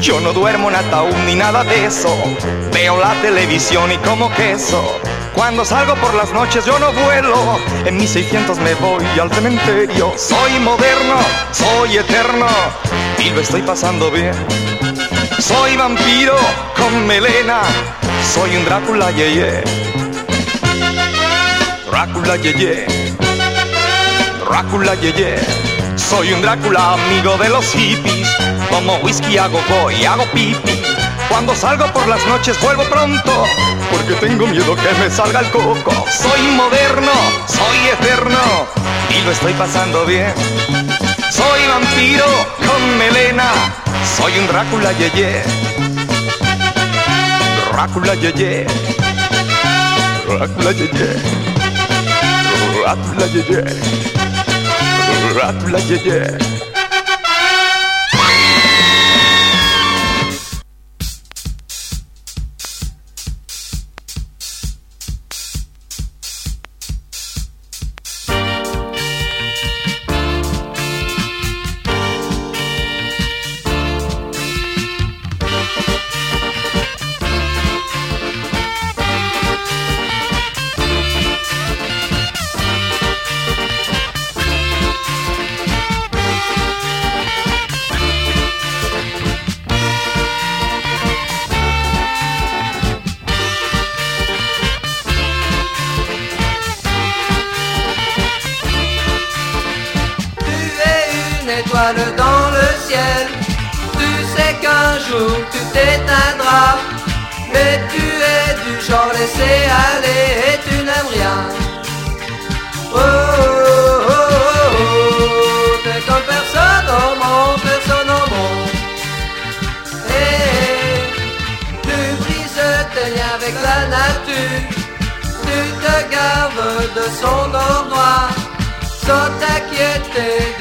Speaker 10: Yo no duermo en ataúd ni nada de eso. Veo la televisión y como queso. Cuando salgo por las noches yo no vuelo. En mis 600 me voy al cementerio. Soy moderno, soy eterno y lo estoy pasando bien. Soy vampiro con melena. Soy un Drácula yeye. Drácula yeye. Drácula yeye. Soy un Drácula amigo de los hippies. Como whisky hago go y hago pipi. Cuando salgo por las noches vuelvo pronto. Porque tengo miedo que me salga el coco. Soy moderno, soy eterno. Y lo estoy pasando bien. Soy vampiro con melena. Soy un Drácula yeye. Drácula yeye. Drácula yeye. Drácula yeye. Drácula yeye.
Speaker 11: De son or noir. Sans t'inquiéter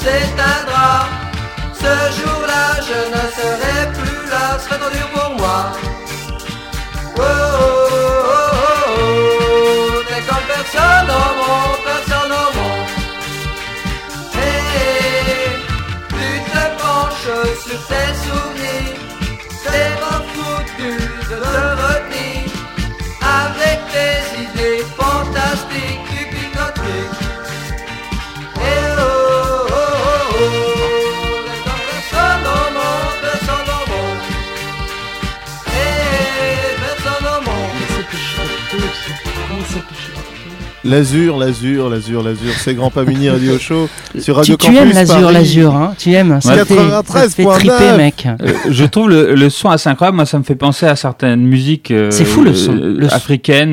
Speaker 11: s'éteindra Ce jour-là je ne serai plus là serait trop dur pour moi. Oh, oh, oh, oh, oh, mais comme personne au monde, personne au monde. Et tu te penches sur tes souvenirs, pas foutu de te retenir. Avec tes idées
Speaker 2: L'azur, l'azur, l'azur, l'azur, c'est Grand Pamini Radio Show sur Radio
Speaker 4: Tu, tu
Speaker 2: Campus
Speaker 4: aimes l'azur, l'azur, hein Tu aimes Ça fait- ça fait
Speaker 2: 93.9.
Speaker 4: triper, mec.
Speaker 3: Euh, je trouve le, le son assez incroyable. Moi, ça me fait penser à certaines musiques euh,
Speaker 4: C'est fou, le son. Le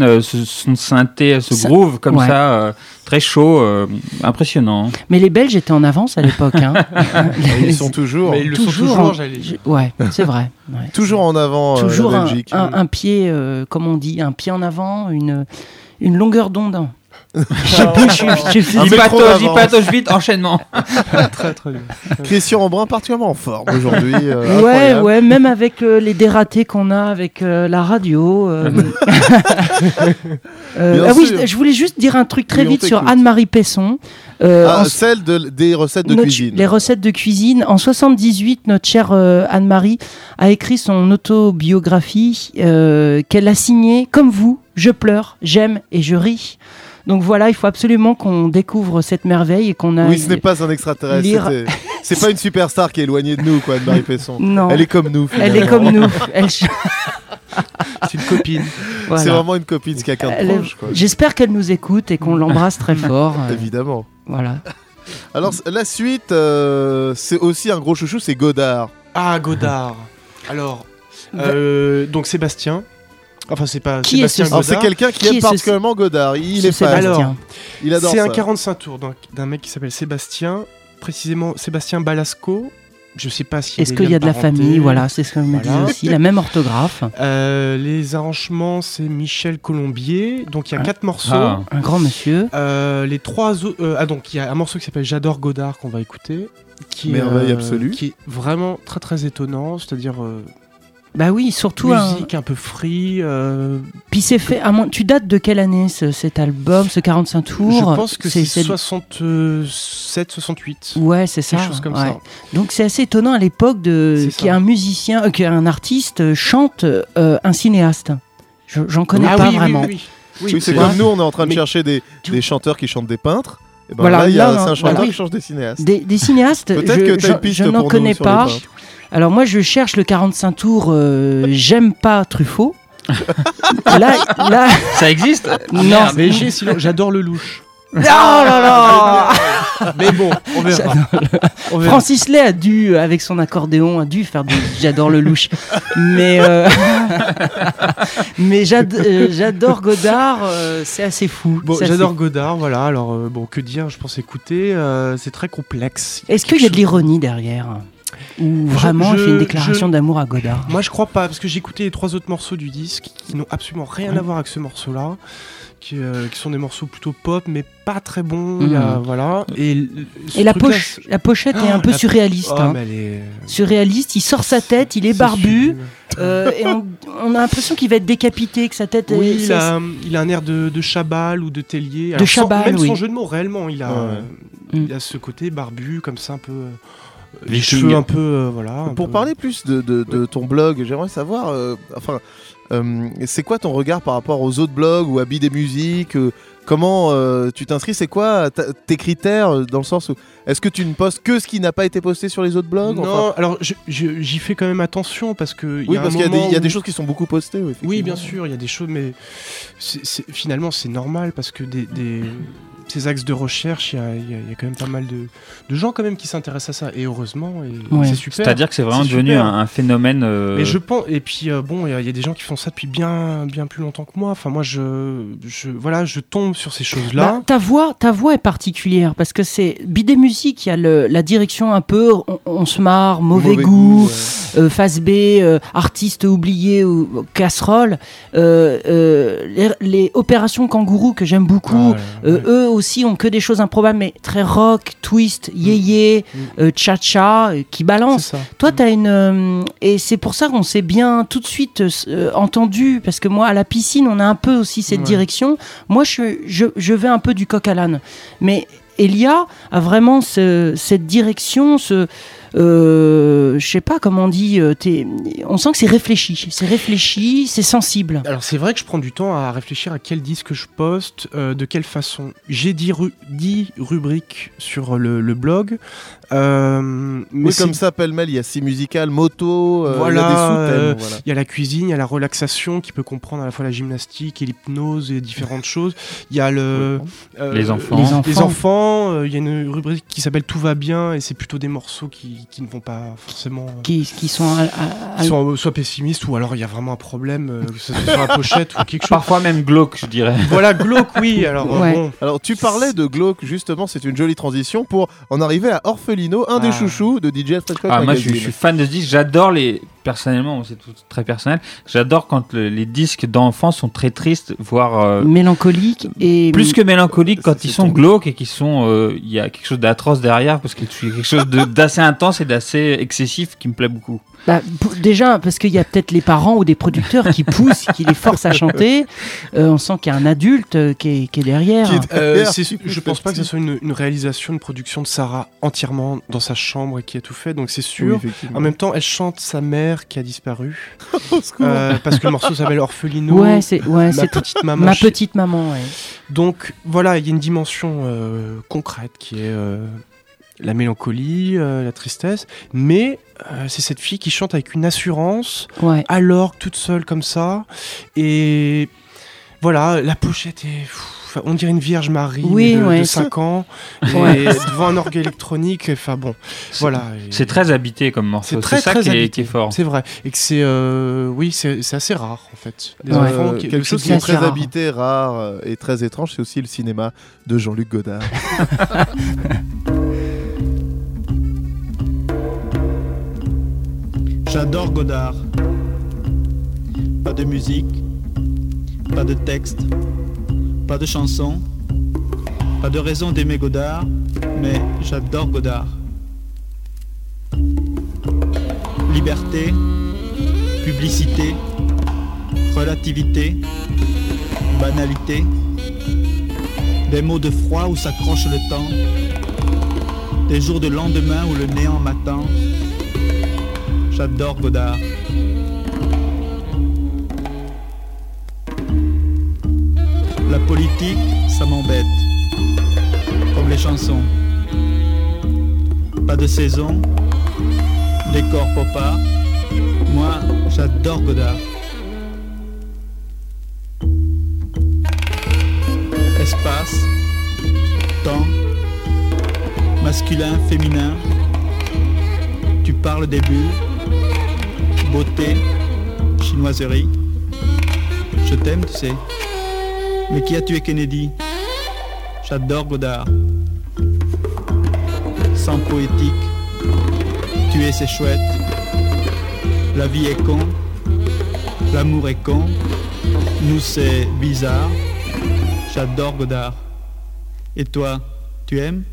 Speaker 3: euh, ce son de synthé, ce
Speaker 4: Ça-
Speaker 3: groove comme
Speaker 4: ouais.
Speaker 3: ça, euh, très chaud, euh, impressionnant.
Speaker 4: Mais les Belges étaient en avance à l'époque. Hein.
Speaker 2: Ils sont toujours,
Speaker 5: Mais ils le sont toujours,
Speaker 4: en-
Speaker 5: j'allais dire.
Speaker 4: je- Ouais, c'est vrai. ouais.
Speaker 2: toujours en avant euh,
Speaker 4: Toujours
Speaker 2: la
Speaker 4: un,
Speaker 2: Belgique.
Speaker 4: un- un pied, euh, comme on dit, un pied en avant, une, une longueur d'onde.
Speaker 3: Il patauge vite, enchaînement.
Speaker 5: Très très bien.
Speaker 2: Christian Embrun particulièrement en forme aujourd'hui. euh,
Speaker 4: Ouais,
Speaker 2: incroyable.
Speaker 4: ouais, même avec euh, les dératés qu'on a avec euh, la radio. euh. Ah oui, je voulais juste dire un truc très
Speaker 2: Oui,
Speaker 4: vite sur. Anne-Marie Pesson. Euh,
Speaker 2: Ah,
Speaker 4: en-
Speaker 2: celle de- des recettes de
Speaker 4: notre-
Speaker 2: cuisine.
Speaker 4: Les recettes de cuisine. En 78, notre chère euh, Anne-Marie a écrit son autobiographie euh, qu'elle a signée comme vous. Je pleure, j'aime et je ris. Donc voilà, il faut absolument qu'on découvre cette merveille et qu'on a.
Speaker 2: Oui, ce n'est pas un extraterrestre.
Speaker 4: lire-
Speaker 2: C'est pas une superstar qui est éloignée de nous, quoi, Anne-Marie Pesson.
Speaker 4: Non.
Speaker 2: Elle est comme nous.
Speaker 4: Elle est comme nous. Elle-
Speaker 5: C'est une copine.
Speaker 4: voilà.
Speaker 2: C'est vraiment une copine, c'est quelqu'un de proche.
Speaker 4: J'espère qu'elle nous écoute et qu'on l'embrasse très fort.
Speaker 2: Évidemment.
Speaker 4: Voilà.
Speaker 2: Alors, la suite, euh, c'est aussi un gros chouchou, c'est Godard.
Speaker 5: Ah, Godard. Alors, euh, donc Sébastien. Enfin, c'est pas
Speaker 4: Qui est ce-
Speaker 5: Sébastien
Speaker 2: Alors, c'est
Speaker 5: Godard.
Speaker 2: quelqu'un qui,
Speaker 4: Qui
Speaker 2: aime
Speaker 4: est ce-
Speaker 2: particulièrement Godard. Il
Speaker 4: ce
Speaker 2: est fan.
Speaker 4: Sébastien
Speaker 5: Alors,
Speaker 2: Il adore
Speaker 5: C'est
Speaker 2: ça.
Speaker 5: un 45 tours d'un- d'un mec qui s'appelle Sébastien, précisément Sébastien Balasco. Je sais pas si.
Speaker 4: Est-ce qu'il y a de la famille Voilà, c'est ce que je me
Speaker 5: Voilà.
Speaker 4: aussi. La même orthographe.
Speaker 5: Euh, les arrangements, c'est Michel Colombier. Donc il y a
Speaker 4: Ah.
Speaker 5: quatre morceaux.
Speaker 3: Ah.
Speaker 4: Un grand monsieur.
Speaker 5: Euh, les trois autres. euh, ah, donc il y a un morceau qui s'appelle J'adore Godard qu'on va écouter. Qui
Speaker 2: Merveille
Speaker 5: euh,
Speaker 2: absolue.
Speaker 5: Qui est vraiment très très étonnant. C'est-à-dire.
Speaker 4: Bah oui, surtout. un-
Speaker 5: musique un peu free. euh,
Speaker 4: Puis c'est fait. À. Tu dates de quelle année ce- cet album, ce 45 tours?
Speaker 5: Je pense que c'est
Speaker 4: c'est-
Speaker 5: 67, 68.
Speaker 4: Ouais, c'est ça.
Speaker 5: Quelque chose comme
Speaker 4: ouais.
Speaker 5: ça.
Speaker 4: Donc c'est assez étonnant à l'époque de qu'un musicien, euh, qu'un artiste euh, chante euh, un cinéaste. Je- J'en connais
Speaker 5: Ah
Speaker 4: pas
Speaker 5: oui,
Speaker 4: vraiment.
Speaker 5: oui, oui. Oui,
Speaker 2: Oui, c'est comme nous, on est en train de
Speaker 5: Mais-
Speaker 2: chercher des,
Speaker 4: Tu-
Speaker 2: des chanteurs qui chantent des peintres. Et ben
Speaker 4: Voilà,
Speaker 2: là, il y a- un chanteur
Speaker 4: voilà.
Speaker 2: qui change des cinéastes.
Speaker 4: Des, des cinéastes,
Speaker 2: Peut-être
Speaker 4: je, je- je n'en connais pas. Alors moi, je cherche le 45 tours. euh, J'aime pas Truffaut. là, là,
Speaker 3: Ça existe
Speaker 4: non.
Speaker 5: Mais j'ai sinon, j'adore le louche.
Speaker 4: Oh là là
Speaker 5: Mais bon, on verra.
Speaker 4: J'adore
Speaker 5: On verra.
Speaker 4: Francis Lay a dû, avec son accordéon, a dû faire du J'adore le louche. Mais, euh, mais j'ad- euh, j'adore Godard, euh, c'est assez fou.
Speaker 5: Bon,
Speaker 4: C'est assez
Speaker 5: j'adore. Godard, voilà. Alors, euh, bon, que dire Je pense écouter. euh, c'est très complexe.
Speaker 4: Est-ce qu'il y a de l'ironie derrière? Ou vraiment il
Speaker 5: je-
Speaker 4: fait une déclaration
Speaker 5: je-
Speaker 4: d'amour à Godard
Speaker 5: Moi, je crois pas, parce que j'ai écouté les trois autres morceaux du disque qui n'ont absolument rien
Speaker 4: Ouais.
Speaker 5: à voir avec ce morceau-là. Qui, euh, qui sont des morceaux plutôt pop, mais pas très bons. il y a-
Speaker 4: Mhm.
Speaker 5: voilà. Et,
Speaker 4: la,
Speaker 5: truc-là,
Speaker 4: poche, la pochette est un
Speaker 5: Oh,
Speaker 4: peu surréaliste.
Speaker 5: Oh,
Speaker 4: hein.
Speaker 5: est-
Speaker 4: Surréaliste, il sort sa tête, il est
Speaker 5: c'est
Speaker 4: barbu, euh, et on, on a l'impression qu'il va être décapité, que sa tête
Speaker 5: Oui,
Speaker 4: est.
Speaker 5: il a, il a un air de, de Chabal ou de Tellier.
Speaker 4: De
Speaker 5: Alors, sans-
Speaker 4: Chabal,
Speaker 5: Même
Speaker 4: oui.
Speaker 5: son jeu de mots, réellement, il a, euh,
Speaker 4: Mm.
Speaker 5: il a ce côté barbu, comme ça, un peu. Les cheveux un peu. euh, voilà. un
Speaker 2: Pour
Speaker 5: peu-
Speaker 2: parler plus de, de- de ton blog, j'aimerais savoir, euh, enfin, euh, c'est quoi ton regard par rapport aux autres blogs ou Habits des musiques Comment tu t'inscris C'est quoi tes critères dans le sens où est-ce que tu ne postes que ce qui n'a pas été posté sur les autres blogs
Speaker 5: Non,
Speaker 2: Enfin,
Speaker 5: alors j'y fais quand même attention parce que. il
Speaker 2: Oui,
Speaker 5: y a
Speaker 2: parce qu'il y, a des- y a choses qui sont beaucoup postées. Oui,
Speaker 5: Oui, bien sûr, il y a des choses, mais finalement c'est normal parce que des, des- ces axes de recherche, il y a, y y quand même pas mal de, de gens quand même qui s'intéressent à ça et heureusement et
Speaker 4: Ouais.
Speaker 5: c'est super.
Speaker 3: C'est-à-dire que c'est vraiment devenu un, un phénomène. euh,
Speaker 5: Mais je pense et puis euh, bon, il y, a- il y a des gens qui font ça depuis bien bien plus longtemps que moi. Enfin moi je, je voilà, je tombe sur ces choses là.
Speaker 4: Bah, ta voix, ta voix est particulière parce que c'est Bidet Musique, il y a le- la direction un peu, on, on se marre, mauvais, goût,
Speaker 2: ouais.
Speaker 4: euh, face B, euh, artiste oublié ou casserole. Euh, euh, les, les opérations kangourou que j'aime beaucoup,
Speaker 5: Ah,
Speaker 4: euh, eux aussi ont que des choses improbables, mais très rock, twist, yéyé, euh, cha-cha, euh, qui
Speaker 5: ça.
Speaker 4: Toi, tu as une. euh, et c'est pour ça qu'on s'est bien tout de suite entendu, parce que moi, à la piscine, on a un peu aussi cette
Speaker 5: Ouais.
Speaker 4: direction. Moi, je, je, je vais un peu du coq à l'âne. Mais Elia a vraiment ce- cette direction, ce. Euh, je sais pas comment on dit. euh, on sent que c'est réfléchi. C'est réfléchi, c'est sensible.
Speaker 5: Alors c'est vrai que je prends du temps à réfléchir à quel disque je poste, euh, de quelle façon. J'ai 10 ru- 10 rubriques sur le, le blog. euh, mais
Speaker 2: Oui, comme ça, pêle-mêle, il y a six musicales, moto, euh, il y a
Speaker 5: Voilà,
Speaker 2: des sous-thèmes.
Speaker 5: euh,
Speaker 2: voilà.
Speaker 5: il y a la cuisine, il y a la relaxation qui peut comprendre à la fois la gymnastique et l'hypnose et différentes choses. Il y a le euh,
Speaker 3: Les enfants.
Speaker 4: Les enfants.
Speaker 5: Euh, il y a une rubrique qui s'appelle Tout va bien et c'est plutôt des morceaux qui, qui ne vont pas forcément. euh,
Speaker 4: Qui, qui sont. à- à- à-
Speaker 5: qui sont euh, soit pessimistes ou alors il y a vraiment un problème, euh, que ce soit sur la pochette ou quelque chose.
Speaker 3: Parfois même glauque, je dirais.
Speaker 5: Voilà, glauque, oui. Alors
Speaker 4: Ouais.
Speaker 5: bon,
Speaker 2: Alors, tu parlais de glauque, justement, c'est une jolie transition pour en arriver à Orphelino, un des
Speaker 5: Ah.
Speaker 2: chouchous de DJ Fredcock
Speaker 3: Ah, moi, je, suis-
Speaker 2: Magazine.
Speaker 3: je suis fan de ce disque. J'adore les. Personnellement, c'est tout très personnel. J'adore quand le- les disques d'enfants sont très tristes, voire euh,
Speaker 4: mélancolique et
Speaker 3: plus que mélancoliques quand ils sont glauques et qu'ils sont. euh, Il y a quelque chose d'atroce derrière parce qu'il y a quelque chose d'assez intense et d'assez excessif qui me plaît beaucoup.
Speaker 4: Bah, p- déjà, parce qu'il y a peut-être les parents ou des producteurs qui poussent, qui les forcent à chanter. Euh, on sent qu'il y a un adulte euh, qui, est, qui est derrière.
Speaker 2: Qui est-
Speaker 5: euh,
Speaker 2: Derrière,
Speaker 5: je pense pas que ce soit une, une réalisation, une production de Sarah entièrement dans sa chambre et qui a tout fait, donc c'est sûr. En même temps, elle chante sa mère qui a disparu. Euh, parce que le morceau s'appelle Orphelino.
Speaker 4: Ouais, c'est ouais,
Speaker 5: ma
Speaker 4: c'est
Speaker 5: petite maman.
Speaker 4: ma petite maman. ouais.
Speaker 5: Donc voilà, il y a une dimension euh, concrète qui est euh, la mélancolie, euh, la tristesse, mais euh, c'est cette fille qui chante avec une assurance,
Speaker 4: Ouais.
Speaker 5: à l'orgue, toute seule comme ça, et voilà, la pochette est... pff, on dirait une Vierge Marie
Speaker 4: Oui,
Speaker 5: de,
Speaker 4: ouais,
Speaker 5: 5 ans, et devant un orgue électronique, enfin bon, voilà.
Speaker 3: C'est très habité comme morceau.
Speaker 5: c'est très
Speaker 3: ça
Speaker 5: très
Speaker 3: qui, est,
Speaker 5: habité.
Speaker 3: qui est fort.
Speaker 5: C'est vrai, et que c'est... euh, oui, c'est assez rare en fait. Des
Speaker 4: Ouais.
Speaker 5: enfants
Speaker 2: Euh,
Speaker 5: qui...
Speaker 2: quelque chose qui est très
Speaker 4: rare.
Speaker 2: habité, rare et très étrange, c'est aussi le cinéma de Jean-Luc Godard.
Speaker 12: J'adore Godard. Pas de musique, pas de texte, pas de chanson, pas de raison d'aimer Godard, mais j'adore Godard. Liberté, publicité, relativité, banalité, des mots de froid où s'accroche le temps, des jours de lendemain où le néant m'attend. J'adore Godard. La politique, ça m'embête. Comme les chansons. Pas de saison, décor popa. Moi, j'adore Godard. Espace, temps, masculin, féminin. Tu parles des bulles, beauté, chinoiserie. Je t'aime, tu sais. Mais qui a tué Kennedy? J'adore Godard. Sans poétique, tuer c'est chouette. La vie est con, l'amour est con, nous c'est bizarre. J'adore Godard. Et toi, tu aimes?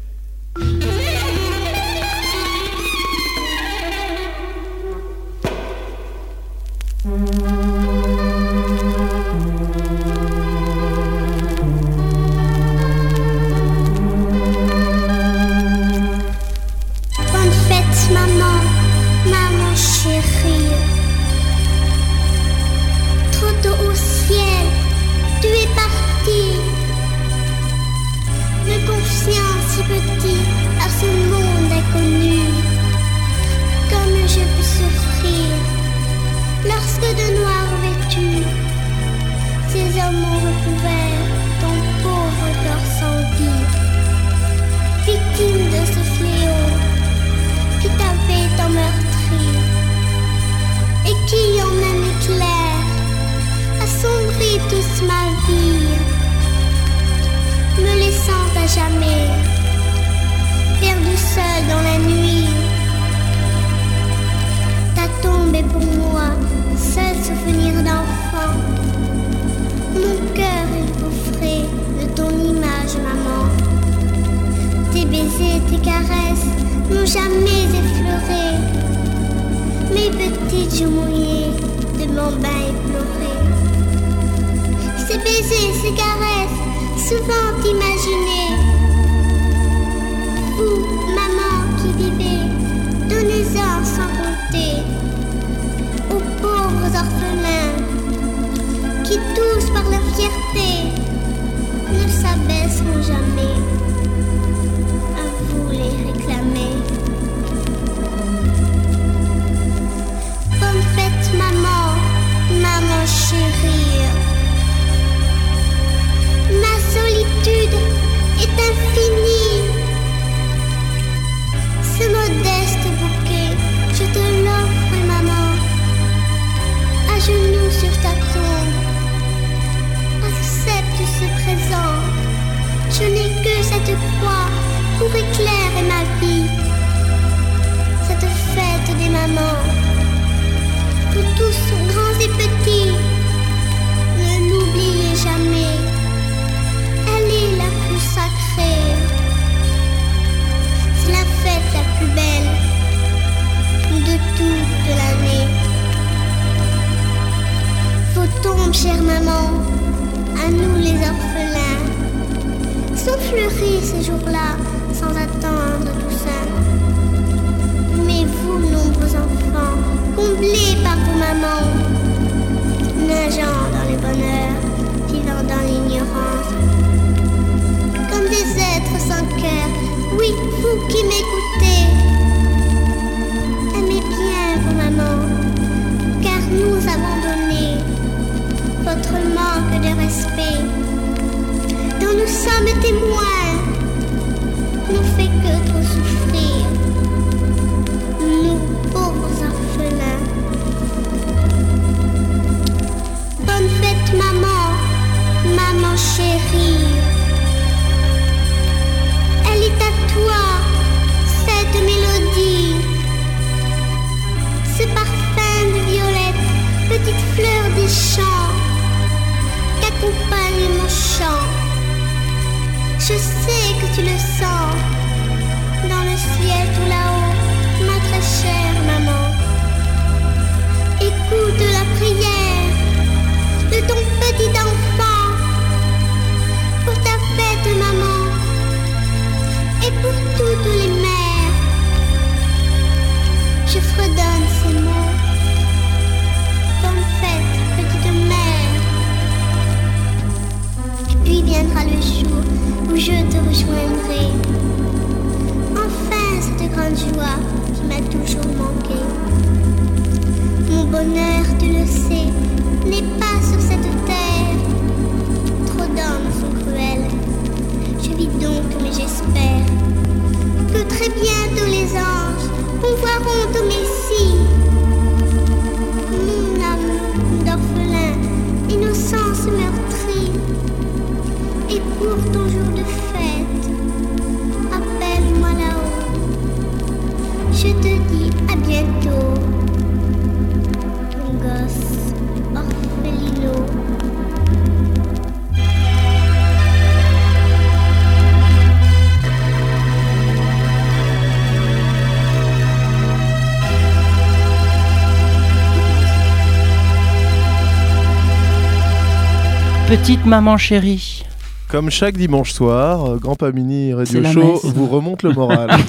Speaker 13: petite maman
Speaker 4: chérie.
Speaker 2: Comme chaque dimanche soir, euh, Grand Pamini Radio Show vous remonte le moral.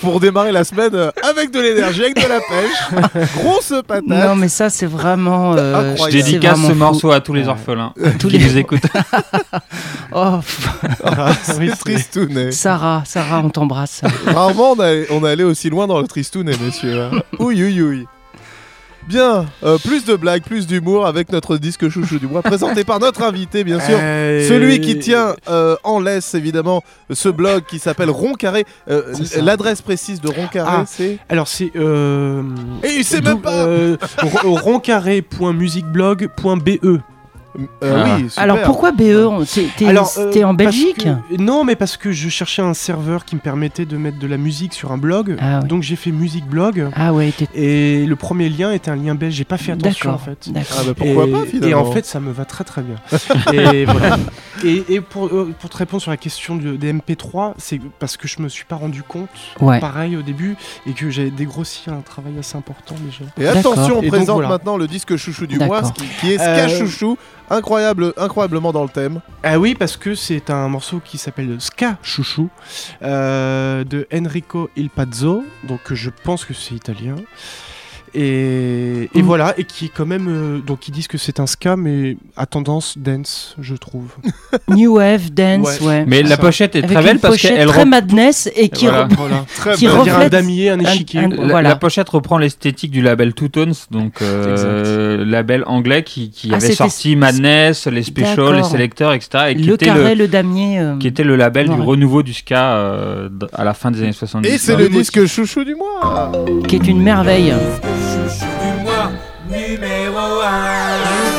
Speaker 2: Pour démarrer la semaine euh, avec de l'énergie, avec de la pêche, grosse patate.
Speaker 4: Non, mais ça, c'est vraiment. Euh,
Speaker 3: je dédicace ce morceau à tous les orphelins
Speaker 4: tous
Speaker 3: qui
Speaker 4: les...
Speaker 3: nous écoutent.
Speaker 4: oh,
Speaker 2: ah, c'est tristounet.
Speaker 4: Sarah, Sarah, on t'embrasse.
Speaker 2: Rarement on allait, allé aussi loin dans le tristounet, messieurs. ouille, ouille, ouille. Bien, euh, plus de blagues, plus d'humour avec notre disque chouchou du mois présenté par notre invité, bien sûr. Celui qui tient euh, en laisse, évidemment, ce blog qui s'appelle Roncarré. Euh, l'adresse précise de Roncarré,
Speaker 5: ah,
Speaker 2: c'est
Speaker 5: Alors, c'est.
Speaker 2: Et il sait même pas
Speaker 5: Roncarré.musicblog.be.
Speaker 2: Euh,
Speaker 3: Ah.
Speaker 2: Oui, super.
Speaker 4: Alors pourquoi BE t'es-
Speaker 5: euh,
Speaker 4: t'es en Belgique
Speaker 5: que- Non, mais parce que je cherchais un serveur qui me permettait de mettre de la musique sur un blog.
Speaker 4: Ah ouais.
Speaker 5: Donc j'ai fait musique blog.
Speaker 4: Ah ouais,
Speaker 5: Et le premier lien était un lien belge. J'ai pas fait attention en fait.
Speaker 4: d'accord.
Speaker 2: Ah bah pourquoi
Speaker 5: et,
Speaker 2: pas, finalement
Speaker 5: Et en fait, ça me va très très bien. et voilà. Et, et pour, euh, pour te répondre sur la question du- des MP3, c'est parce que je me suis pas rendu compte,
Speaker 4: Ouais.
Speaker 5: pareil au début, et que j'ai dégrossi un travail assez important déjà.
Speaker 2: Et attention, on
Speaker 5: Et donc,
Speaker 2: présente
Speaker 5: voilà.
Speaker 2: maintenant le disque chouchou du mois, qui, qui est Ska
Speaker 5: Euh,
Speaker 2: Chouchou, incroyable, incroyablement dans le thème.
Speaker 5: Ah oui, parce que c'est un morceau qui s'appelle Ska Chouchou euh, de Enrico Il Pazzo, donc je pense que c'est italien. Et, et
Speaker 4: Mm.
Speaker 5: voilà, et qui est quand même. euh, donc ils disent que c'est un ska, mais à tendance dance, je trouve.
Speaker 4: New Wave Dance, ouais.
Speaker 5: Ouais.
Speaker 3: Mais la
Speaker 5: Ça.
Speaker 3: pochette est
Speaker 4: Avec
Speaker 3: très belle
Speaker 4: une
Speaker 3: parce
Speaker 4: pochette
Speaker 3: qu'elle
Speaker 4: très
Speaker 3: rep-
Speaker 4: madness et qui,
Speaker 3: Voilà.
Speaker 4: re-
Speaker 5: Voilà.
Speaker 2: Très
Speaker 4: qui
Speaker 5: dirait un
Speaker 4: reflète
Speaker 5: damier, un échiquier.
Speaker 4: un-
Speaker 3: La,
Speaker 4: voilà.
Speaker 3: la pochette reprend l'esthétique du label Two Tones, donc euh, label anglais qui, qui
Speaker 4: Ah,
Speaker 3: avait sorti Madness, les Special,
Speaker 4: D'accord.
Speaker 3: les Selectors, etc. Et qui
Speaker 4: le
Speaker 3: était
Speaker 4: carré,
Speaker 3: le,
Speaker 4: le damier. euh,
Speaker 3: qui était le label du renouveau du ska euh, à la fin des années 70.
Speaker 2: Et c'est le disque chouchou du mois.
Speaker 4: qui est une merveille.
Speaker 11: Du mois numéro 1.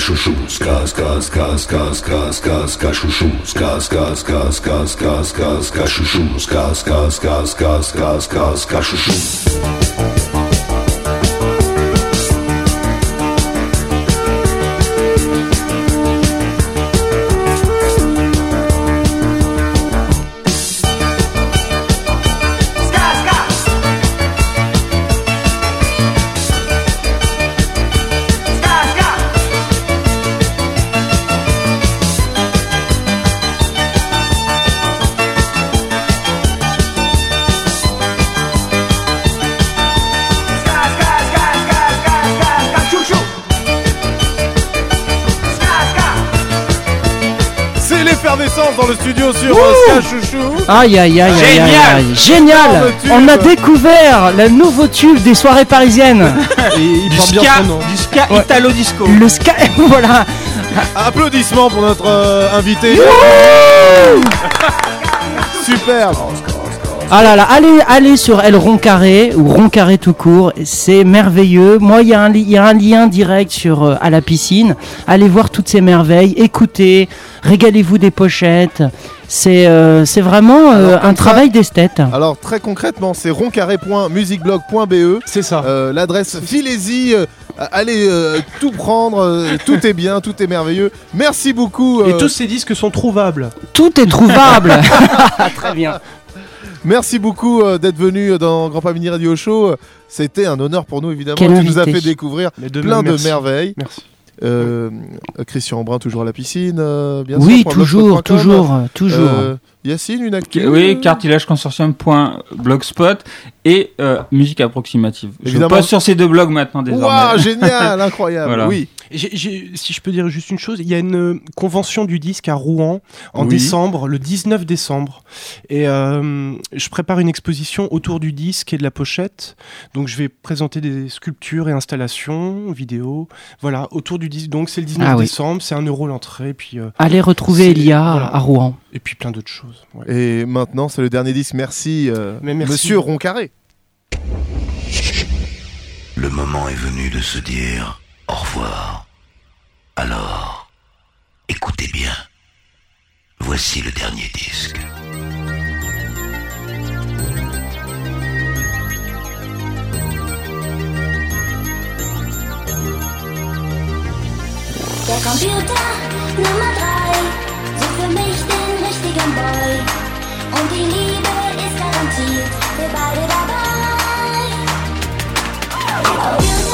Speaker 11: Ska, chouchou. Ska, ska, ska, ska, ska, ska, ska, chouchou. Ska, ska, ska, ska, ska, ska, ska, chouchou. Ska, ska, ska, ska, ska, ska, ska, chouchou.
Speaker 2: Dans le studio sur euh, Ska Chouchou.
Speaker 4: Aïe aïe aïe aïe aïe
Speaker 3: Génial.
Speaker 4: aïe. On a découvert le nouveau tube des soirées parisiennes.
Speaker 5: Il
Speaker 3: Du
Speaker 5: bien
Speaker 3: ska,
Speaker 5: son nom.
Speaker 3: du ska italo disco.
Speaker 4: Le ska, voilà.
Speaker 2: Applaudissements pour notre euh, invité. Superbe.
Speaker 4: Ah là là, allez, allez sur El Roncarré ou Roncarré tout court, c'est merveilleux. Moi, il y, a un li- il y a un lien direct sur euh, à la piscine. Allez voir toutes ces merveilles, écoutez, régalez-vous des pochettes. C'est euh, c'est vraiment euh,
Speaker 2: Alors,
Speaker 4: un
Speaker 2: ça-
Speaker 4: travail d'esthète.
Speaker 2: Alors très concrètement, c'est roncarré.musicblog.be.
Speaker 5: C'est ça.
Speaker 2: Euh, L'adresse, filez-y, euh, allez euh, tout prendre, euh, tout est bien, tout est merveilleux. Merci beaucoup.
Speaker 5: Et tous ces disques sont trouvables.
Speaker 4: Tout est trouvable. Très bien.
Speaker 2: Merci beaucoup euh, d'être venu dans Grand Pas Mini Radio Show. C'était un honneur pour nous, évidemment.
Speaker 4: Quel
Speaker 2: tu nous as fait découvrir
Speaker 5: de
Speaker 2: plein
Speaker 5: même,
Speaker 2: de
Speaker 5: merci.
Speaker 2: merveilles.
Speaker 5: Merci.
Speaker 2: Euh, Christian Embrun, toujours à la piscine, euh, bien
Speaker 4: Oui,
Speaker 2: sûr.
Speaker 4: toujours, toujours, toujours.
Speaker 2: Euh, Yacine, une actu
Speaker 3: Oui, cartilageconsortium.blogspot et euh, musique approximative.
Speaker 2: Évidemment.
Speaker 3: Je poste sur ces deux blogs maintenant désormais.
Speaker 2: Waouh, génial, incroyable.
Speaker 3: Voilà.
Speaker 2: Oui.
Speaker 5: Si je peux dire juste une chose, il y a une euh, convention du disque à Rouen en
Speaker 2: Oui.
Speaker 5: décembre, le 19 décembre. Et euh, je prépare une exposition autour du disque et de la pochette. Donc je vais présenter des sculptures et installations, vidéos, voilà, autour du disque. Donc c'est le 19
Speaker 4: Ah oui.
Speaker 5: décembre, c'est un euro l'entrée. Puis, euh,
Speaker 4: Allez retrouver Elia
Speaker 5: voilà.
Speaker 4: à Rouen.
Speaker 5: Et puis plein d'autres choses. ouais.
Speaker 2: Et maintenant, c'est le dernier disque. Merci, euh,
Speaker 5: Mais merci.
Speaker 2: Monsieur Roncarré.
Speaker 14: Le moment est venu de se dire au revoir. Alors, écoutez bien. Voici le dernier disque.
Speaker 13: Der Computer Nummer 3 sucht für mich den richtigen Boy. Und die Liebe ist garantiert für beide dabei. Der Computer